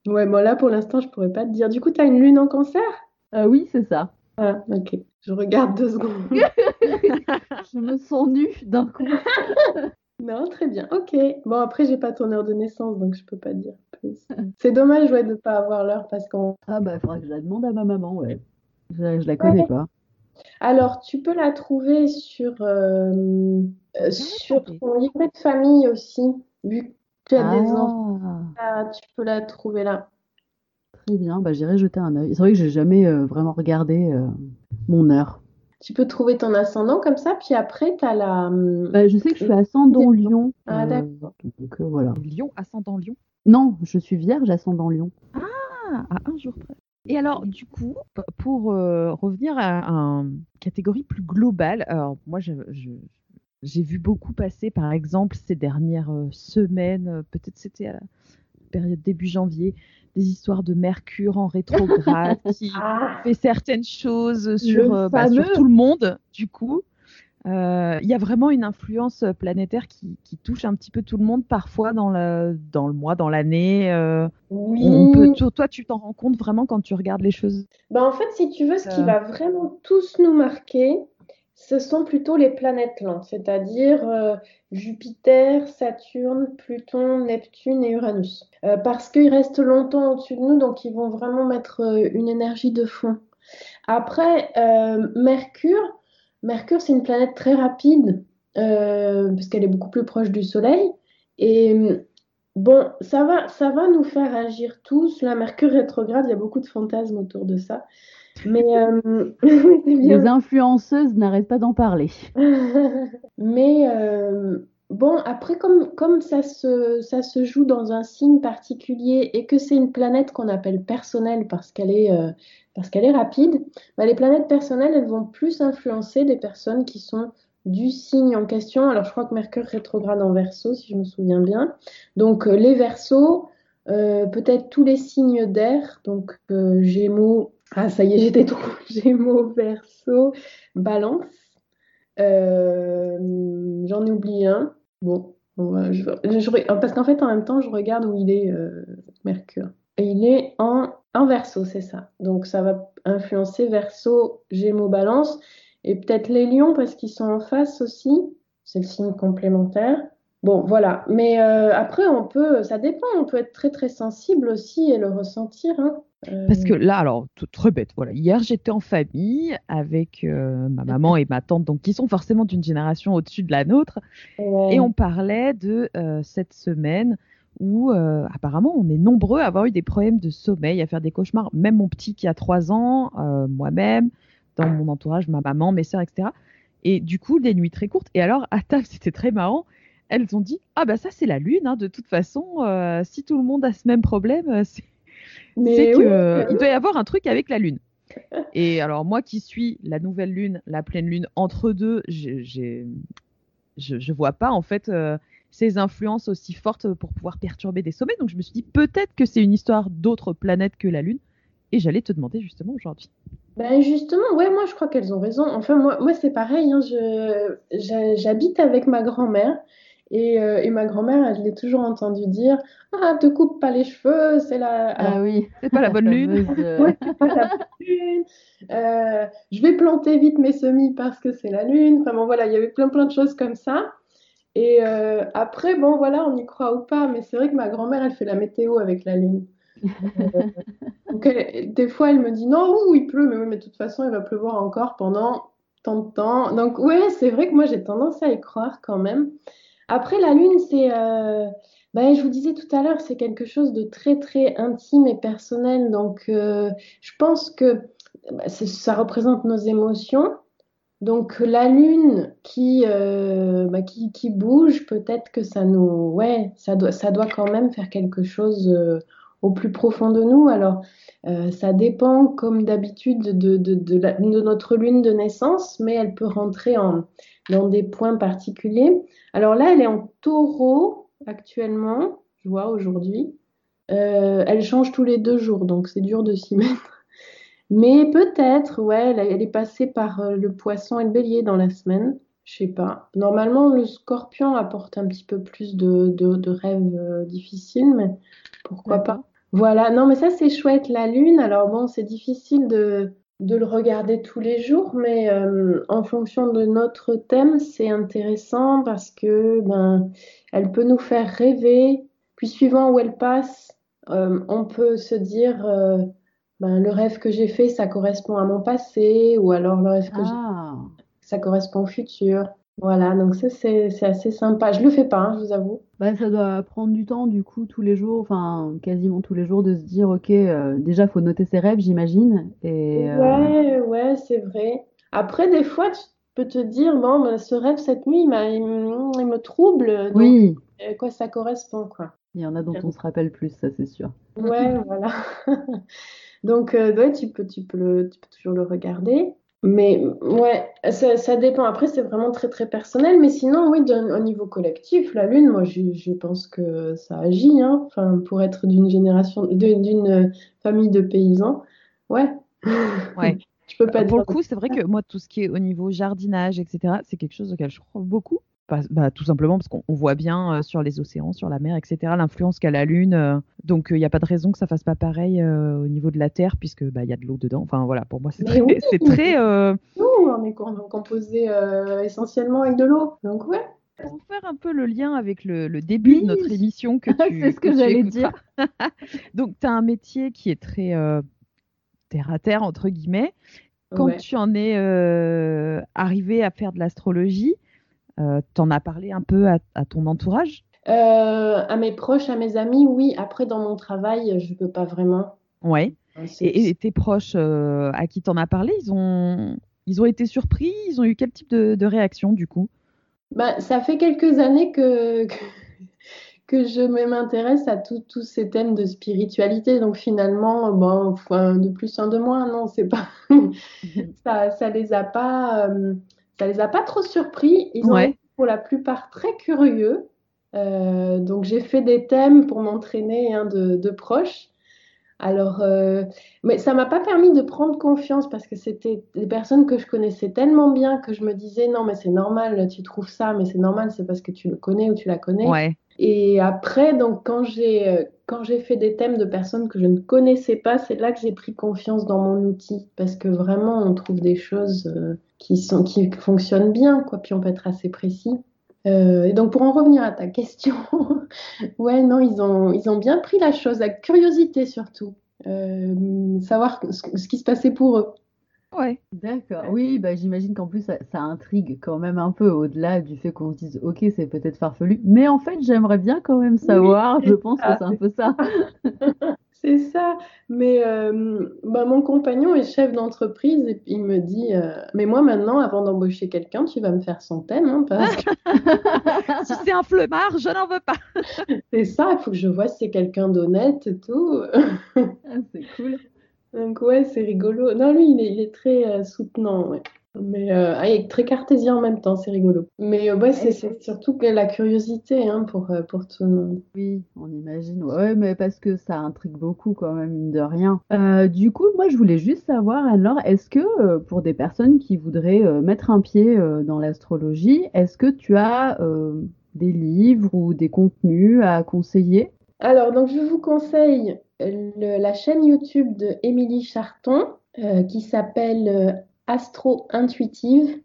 ouais, bon, là, pour l'instant, je pourrais pas te dire. Du coup, tu as une lune en cancer? Euh, Oui, c'est ça. Ah, ok. Je regarde deux secondes. je me sens nue d'un coup. Non, très bien. Ok. Bon, après, j'ai pas ton heure de naissance, donc je peux pas dire plus. C'est dommage, ouais, de pas avoir l'heure parce qu'on. Ah, bah, il faudra que je la demande à ma maman, ouais. Je, la connais pas. Alors, tu peux la trouver sur, euh, euh, ah, sur ton livret de famille aussi, vu que tu as des ah. enfants. Ah, tu peux la trouver là. Très bien, bah, j'irai jeter un œil. C'est vrai que j'ai jamais euh, vraiment regardé mon heure. Tu peux trouver ton ascendant comme ça, puis après, tu as la. Hum, bah, je sais que je suis ascendant Lion. Ah, euh, d'accord. donc euh, voilà. Lion, ascendant Lion Non, je suis vierge, ascendant Lion. Ah, à un jour près. Et alors, du coup, pour euh, revenir à, une catégorie plus globale, alors moi, je, j'ai vu beaucoup passer, par exemple, ces dernières semaines, peut-être c'était à la période début janvier, des histoires de Mercure en rétrograde qui ah. fait certaines choses sur, euh, bah, sur, tout le monde, du coup. Euh, il y a vraiment une influence planétaire qui, qui, touche un petit peu tout le monde, parfois dans le, dans le mois, dans l'année. Euh, oui. toi, tu t'en rends compte vraiment quand tu regardes les choses? Bah, En fait, si tu veux, ce qui va vraiment tous nous marquer, ce sont plutôt les planètes lentes, c'est-à-dire euh, Jupiter, Saturne, Pluton, Neptune et Uranus. Euh, parce qu'ils restent longtemps au-dessus de nous, donc ils vont vraiment mettre euh, une énergie de fond. Après, Mercure, Mercure c'est une planète très rapide, parce qu'elle est beaucoup plus proche du Soleil. Et bon, ça va, ça va nous faire agir tous. La Mercure rétrograde, il y a beaucoup de fantasmes autour de ça. Mais euh, les influenceuses n'arrêtent pas d'en parler. Mais euh, bon, après, comme, comme ça, se, ça se joue dans un signe particulier et que c'est une planète qu'on appelle personnelle parce qu'elle est, euh, parce qu'elle est rapide, bah, les planètes personnelles, elles vont plus influencer des personnes qui sont du signe en question. Alors, je crois que Mercure rétrograde en verso, si je me souviens bien. Donc, les versos, peut-être tous les signes d'air, donc Gémeaux, ah, ça y est, j'étais trop Gémeaux, Verseau, Balance. Euh, j'en ai oublié un. Bon, parce qu'en fait, en même temps, je regarde où il est, euh, Mercure. Et il est en, en c'est ça. Donc, ça va influencer Verseau, Gémeaux, Balance. Et peut-être les lions, parce qu'ils sont en face aussi. C'est le signe complémentaire. Bon, voilà. Mais euh, après, on peut, ça dépend, on peut être très très sensible aussi et le ressentir. Hein. Parce que là, alors, tout, très bête, voilà. Hier, j'étais en famille avec ma maman et ma tante, donc qui sont forcément d'une génération au-dessus de la nôtre. Et on parlait de cette semaine où apparemment on est nombreux à avoir eu des problèmes de sommeil, à faire des cauchemars. Même mon petit qui a 3 ans, moi-même, dans mon entourage, ma maman, mes sœurs, etc. Et du coup, des nuits très courtes. Et alors, à table, c'était très marrant. Elles ont dit Ah, bah ça, c'est la lune. Hein, de toute façon, si tout le monde a ce même problème, c'est qu'il doit y avoir un truc avec la lune. Et alors, moi qui suis la nouvelle lune, la pleine lune, entre deux, je ne vois pas en fait ces influences aussi fortes pour pouvoir perturber des sommets. Donc je me suis dit peut-être que c'est une histoire d'autres planètes que la Lune. Et j'allais te demander justement aujourd'hui. Ben justement, ouais, moi je crois qu'elles ont raison. Enfin, moi, moi c'est pareil. Hein, j'habite avec ma grand-mère. Et, euh, et, ma grand-mère, je l'ai toujours entendu dire Ah, te coupe pas les cheveux, c'est la. Ah oui, c'est pas la bonne lune. ouais, pas la bonne lune. Euh, je vais planter vite mes semis parce que c'est la lune. Vraiment, voilà, il y avait plein plein de choses comme ça. Et euh, après, bon, voilà, on y croit ou pas, mais c'est vrai que ma grand-mère, elle fait la météo avec la lune. Donc, des fois, elle me dit non, ouh, il pleut, mais, mais de toute façon, il va pleuvoir encore pendant tant de temps. Donc, ouais, c'est vrai que moi, j'ai tendance à y croire quand même. Après, la lune, c'est. Euh, ben, je vous disais tout à l'heure, c'est quelque chose de très, très intime et personnel. Donc, euh, je pense que bah, ça représente nos émotions. Donc la lune qui, euh, bah, qui, qui, bouge, peut-être que ça nous, ouais, ça doit, ça doit quand même faire quelque chose euh, au plus profond de nous. Alors euh, ça dépend, comme d'habitude, de, de, de, de, notre lune de naissance, mais elle peut rentrer en, dans des points particuliers. Alors là, elle est en taureau actuellement, je vois aujourd'hui. elle change tous les deux jours, donc c'est dur de s'y mettre. Mais peut-être, ouais, elle, est passée par euh, le poisson et le bélier dans la semaine. Je sais pas. Normalement, le scorpion apporte un petit peu plus de, rêves euh, difficiles, mais pourquoi pas. Voilà, non, mais ça c'est chouette, la lune. Alors bon, c'est difficile de, de le regarder tous les jours, mais euh, en fonction de notre thème, c'est intéressant parce que ben, elle peut nous faire rêver. Puis suivant où elle passe, on peut se dire ben, le rêve que j'ai fait, ça correspond à mon passé, ou alors le rêve que j'ai ah. ça correspond au futur. Voilà, donc ça c'est assez sympa. Je le fais pas, hein, je vous avoue. Bah, ça doit prendre du temps du coup tous les jours, enfin quasiment tous les jours, de se dire ok, euh, déjà faut noter ses rêves, j'imagine. Et euh, ouais, ouais, c'est vrai. Après des fois tu peux te dire bon, ben, ce rêve cette nuit, il, il, me trouble. oui. Euh, quoi, ça correspond quoi? Il y en a dont on se rappelle plus, ça c'est sûr. Ouais, voilà. Donc, euh, tu peux, tu, peux tu peux toujours le regarder. Mais ouais, ça, dépend. Après, c'est vraiment très très personnel. Mais sinon, oui, au niveau collectif, la Lune, moi, je, pense que ça agit. Hein. Enfin, pour être d'une génération, d'une famille de paysans, ouais. Ouais. je peux pas. Pour le coup, c'est vrai que moi, tout ce qui est au niveau jardinage, etc., c'est quelque chose auquel je crois beaucoup. Bah, tout simplement parce qu'on voit bien euh, sur les océans, sur la mer, etc., l'influence qu'a la Lune. Euh, donc, il n'y a pas de raison que ça fasse pas pareil euh, au niveau de la Terre, puisque bah, il y a de l'eau dedans. Enfin, voilà, pour moi, c'est très. c'est très on est composé essentiellement avec de l'eau. Donc, ouais. Pour faire un peu le lien avec le, début de notre émission que tu C'est ce que, j'allais dire. donc, tu as un métier qui est très terre à terre, entre guillemets. Quand tu en es arrivé à faire de l'astrologie, euh, T'en as parlé un peu à, ton entourage? Euh, À mes proches, à mes amis, oui. Après, dans mon travail, je ne peux pas vraiment. Ouais. Et, tes proches euh, à qui t'en as parlé, ils ont, ils ont été surpris? Ils ont eu quel type de, réaction du coup? Bah, Ça fait quelques années que, que, je m'intéresse à tous ces thèmes de spiritualité. Donc finalement, bon, de plus, un de moins, non, c'est pas. ça, ça les a pas. Euh, ça les a pas trop surpris. Ils ont été pour la plupart très curieux. Euh, donc j'ai fait des thèmes pour m'entraîner hein, de, proches. Alors, euh, mais ça m'a pas permis de prendre confiance parce que c'était des personnes que je connaissais tellement bien que je me disais non mais c'est normal, tu trouves ça, mais c'est normal, c'est parce que tu le connais ou tu la connais. Ouais. Et après, donc quand j'ai euh, quand j'ai fait des thèmes de personnes que je ne connaissais pas, c'est là que j'ai pris confiance dans mon outil parce que vraiment on trouve des choses qui, sont, qui fonctionnent bien, quoi. Puis on peut être assez précis. et donc pour en revenir à ta question, ouais, non, ils ont, ils ont bien pris la chose, avec curiosité surtout, savoir ce, qui se passait pour eux. Ouais. D'accord. Oui, bah, j'imagine qu'en plus, ça, intrigue quand même un peu au-delà du fait qu'on se dise, OK, c'est peut-être farfelu, mais en fait, j'aimerais bien quand même savoir. Je pense que c'est un peu ça. C'est ça. Mais euh, bah, mon compagnon est chef d'entreprise et il me dit euh, Mais moi, maintenant, avant d'embaucher quelqu'un, tu vas me faire son thème. Hein, parce que... si c'est un flemmard, je n'en veux pas. c'est ça, il faut que je vois si c'est quelqu'un d'honnête et tout. Ah, c'est cool. Donc ouais, c'est rigolo. Non, lui, il est, très euh, soutenant, Mais euh, ah, est très cartésien en même temps, c'est rigolo. Mais euh, ouais, c'est surtout la curiosité hein, pour, euh, pour tout le monde. Oui, on imagine. Ouais, mais parce que ça intrigue beaucoup quand même, mine de rien. du coup, moi, je voulais juste savoir, alors, est-ce que pour des personnes qui voudraient mettre un pied dans l'astrologie, est-ce que tu as des livres ou des contenus à conseiller? Alors, donc, je vous conseille la chaîne YouTube de Émilie Charton euh, qui s'appelle euh, Astro Intuitive.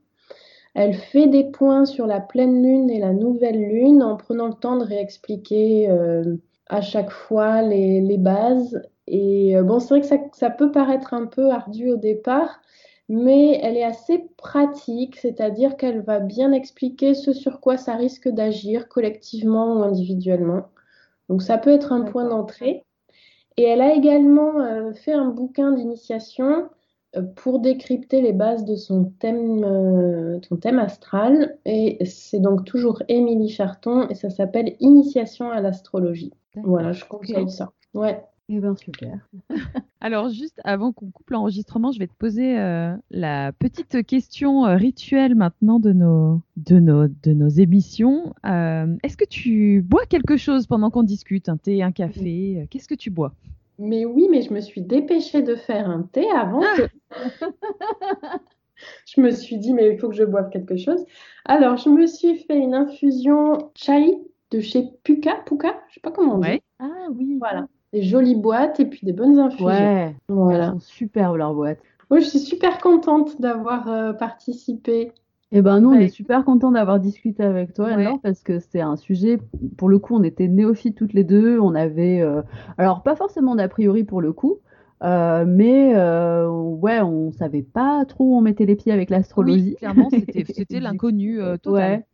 Elle fait des points sur la pleine lune et la nouvelle lune en prenant le temps de réexpliquer euh, à chaque fois les, bases. Et bon, c'est vrai que ça, ça, peut paraître un peu ardu au départ, mais elle est assez pratique, c'est-à-dire qu'elle va bien expliquer ce sur quoi ça risque d'agir collectivement ou individuellement. Donc ça peut être un point d'entrée. Et elle a également euh, fait un bouquin d'initiation euh, pour décrypter les bases de son thème, euh, son thème astral. Et c'est donc toujours Émilie Charton et ça s'appelle Initiation à l'astrologie. Voilà, je conseille ça. Ouais. Eh bien, super. Alors, juste avant qu'on coupe l'enregistrement, je vais te poser la petite question rituelle maintenant de nos, de nos, de nos émissions. Est-ce que tu bois quelque chose pendant qu'on discute? Un thé, un café? Qu'est-ce que tu bois? Mais oui, mais je me suis dépêchée de faire un thé avant que... je me suis dit, mais il faut que je boive quelque chose. Alors, je me suis fait une infusion chai de chez Puka, Puka, je sais pas comment on dit. Ah oui. Voilà. Des jolies boîtes et puis des bonnes infusions. Ouais, voilà. Elles sont superbes leurs boîtes. Oui, je suis super contente d'avoir euh, participé eh ben nous, on est super contents d'avoir discuté avec toi, ouais. parce que c'est un sujet, pour le coup, on était néophytes toutes les deux, on avait, euh, alors pas forcément d'a priori pour le coup, euh, mais euh, ouais, on savait pas trop où on mettait les pieds avec l'astrologie. Oui, clairement, c'était l'inconnu total. Ouais.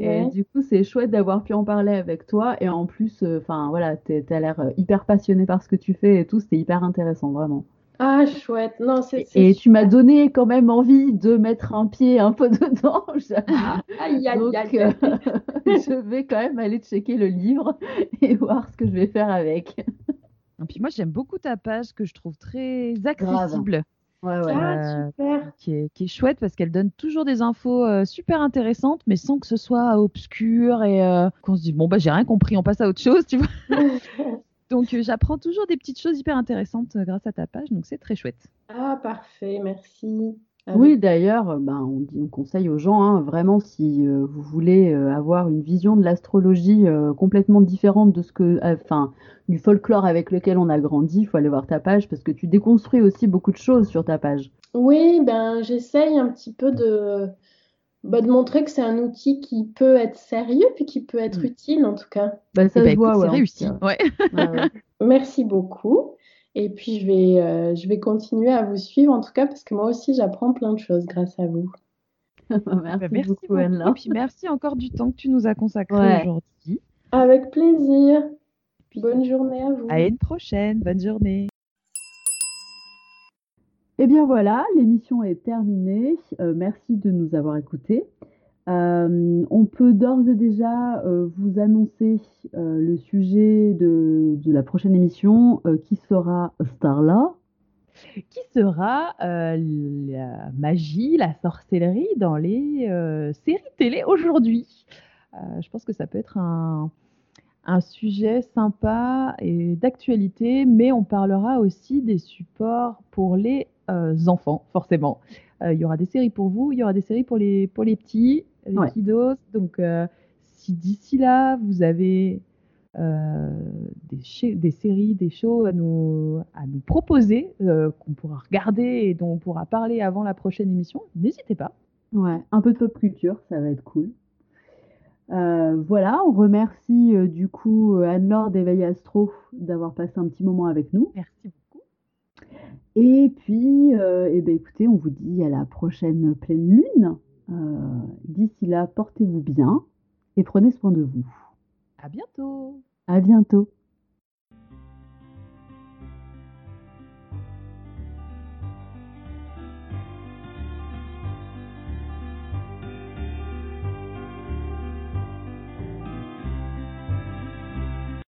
Et du coup, c'est chouette d'avoir pu en parler avec toi. Et en plus, enfin voilà, tu as l'air hyper passionné par ce que tu fais et tout. C'était hyper intéressant, vraiment. Ah, chouette. Non, c'est, et tu m'as donné quand même envie de mettre un pied un peu dedans. Ah, aïe, aïe, Donc, aïe. Euh, je vais quand même aller checker le livre et voir ce que je vais faire avec. Et puis moi, j'aime beaucoup ta page que je trouve très accessible. Ouais, ouais. Ah, super. Euh, qui, est, qui, est, chouette parce qu'elle donne toujours des infos euh, super intéressantes, mais sans que ce soit obscur et qu'on se dise bon bah j'ai rien compris, on passe à autre chose, tu vois. Donc euh, j'apprends toujours des petites choses hyper intéressantes euh, grâce à ta page, donc c'est très chouette. Ah parfait, merci. Ah oui, d'ailleurs, euh, ben, on, dit, on conseille aux gens, hein, vraiment, si vous voulez avoir une vision de l'astrologie complètement différente de ce que, enfin, du folklore avec lequel on a grandi, il faut aller voir ta page parce que tu déconstruis aussi beaucoup de choses sur ta page. Oui, ben j'essaye un petit peu de, bah, de montrer que c'est un outil qui peut être sérieux puis qui peut être mm. utile en tout cas. Bah, ça eh se ben, voit, c'est réussi. Ouais. Merci beaucoup. Et puis je vais, euh, je vais continuer à vous suivre en tout cas parce que moi aussi j'apprends plein de choses grâce à vous. merci, bah, beaucoup, Anne. Et puis merci encore du temps que tu nous as consacré aujourd'hui. Avec plaisir. Bonne journée à vous. À une prochaine. Bonne journée. Eh bien voilà, l'émission est terminée. Euh, merci de nous avoir écoutés. Euh, on peut d'ores et déjà euh, vous annoncer le sujet de, la prochaine émission qui sera Starla. Qui sera la magie, la sorcellerie dans les séries télé aujourd'hui. je pense que ça peut être un, sujet sympa et d'actualité, mais on parlera aussi des supports pour les euh, enfants, forcément. Euh, il y aura des séries pour vous, il y aura des séries pour les, pour les petits, les ouais. Donc, euh, si d'ici là, vous avez euh, des, séries, des shows à nous, proposer, euh, qu'on pourra regarder et dont on pourra parler avant la prochaine émission, n'hésitez pas. Ouais, un peu de pop culture, ça va être cool. voilà, on remercie du coup Anne-Laure d'Éveil Astro d'avoir passé un petit moment avec nous. Merci beaucoup. Et puis, eh ben, écoutez, on vous dit à la prochaine pleine lune. Euh, d'ici là, portez-vous bien et prenez soin de vous. À bientôt. À bientôt.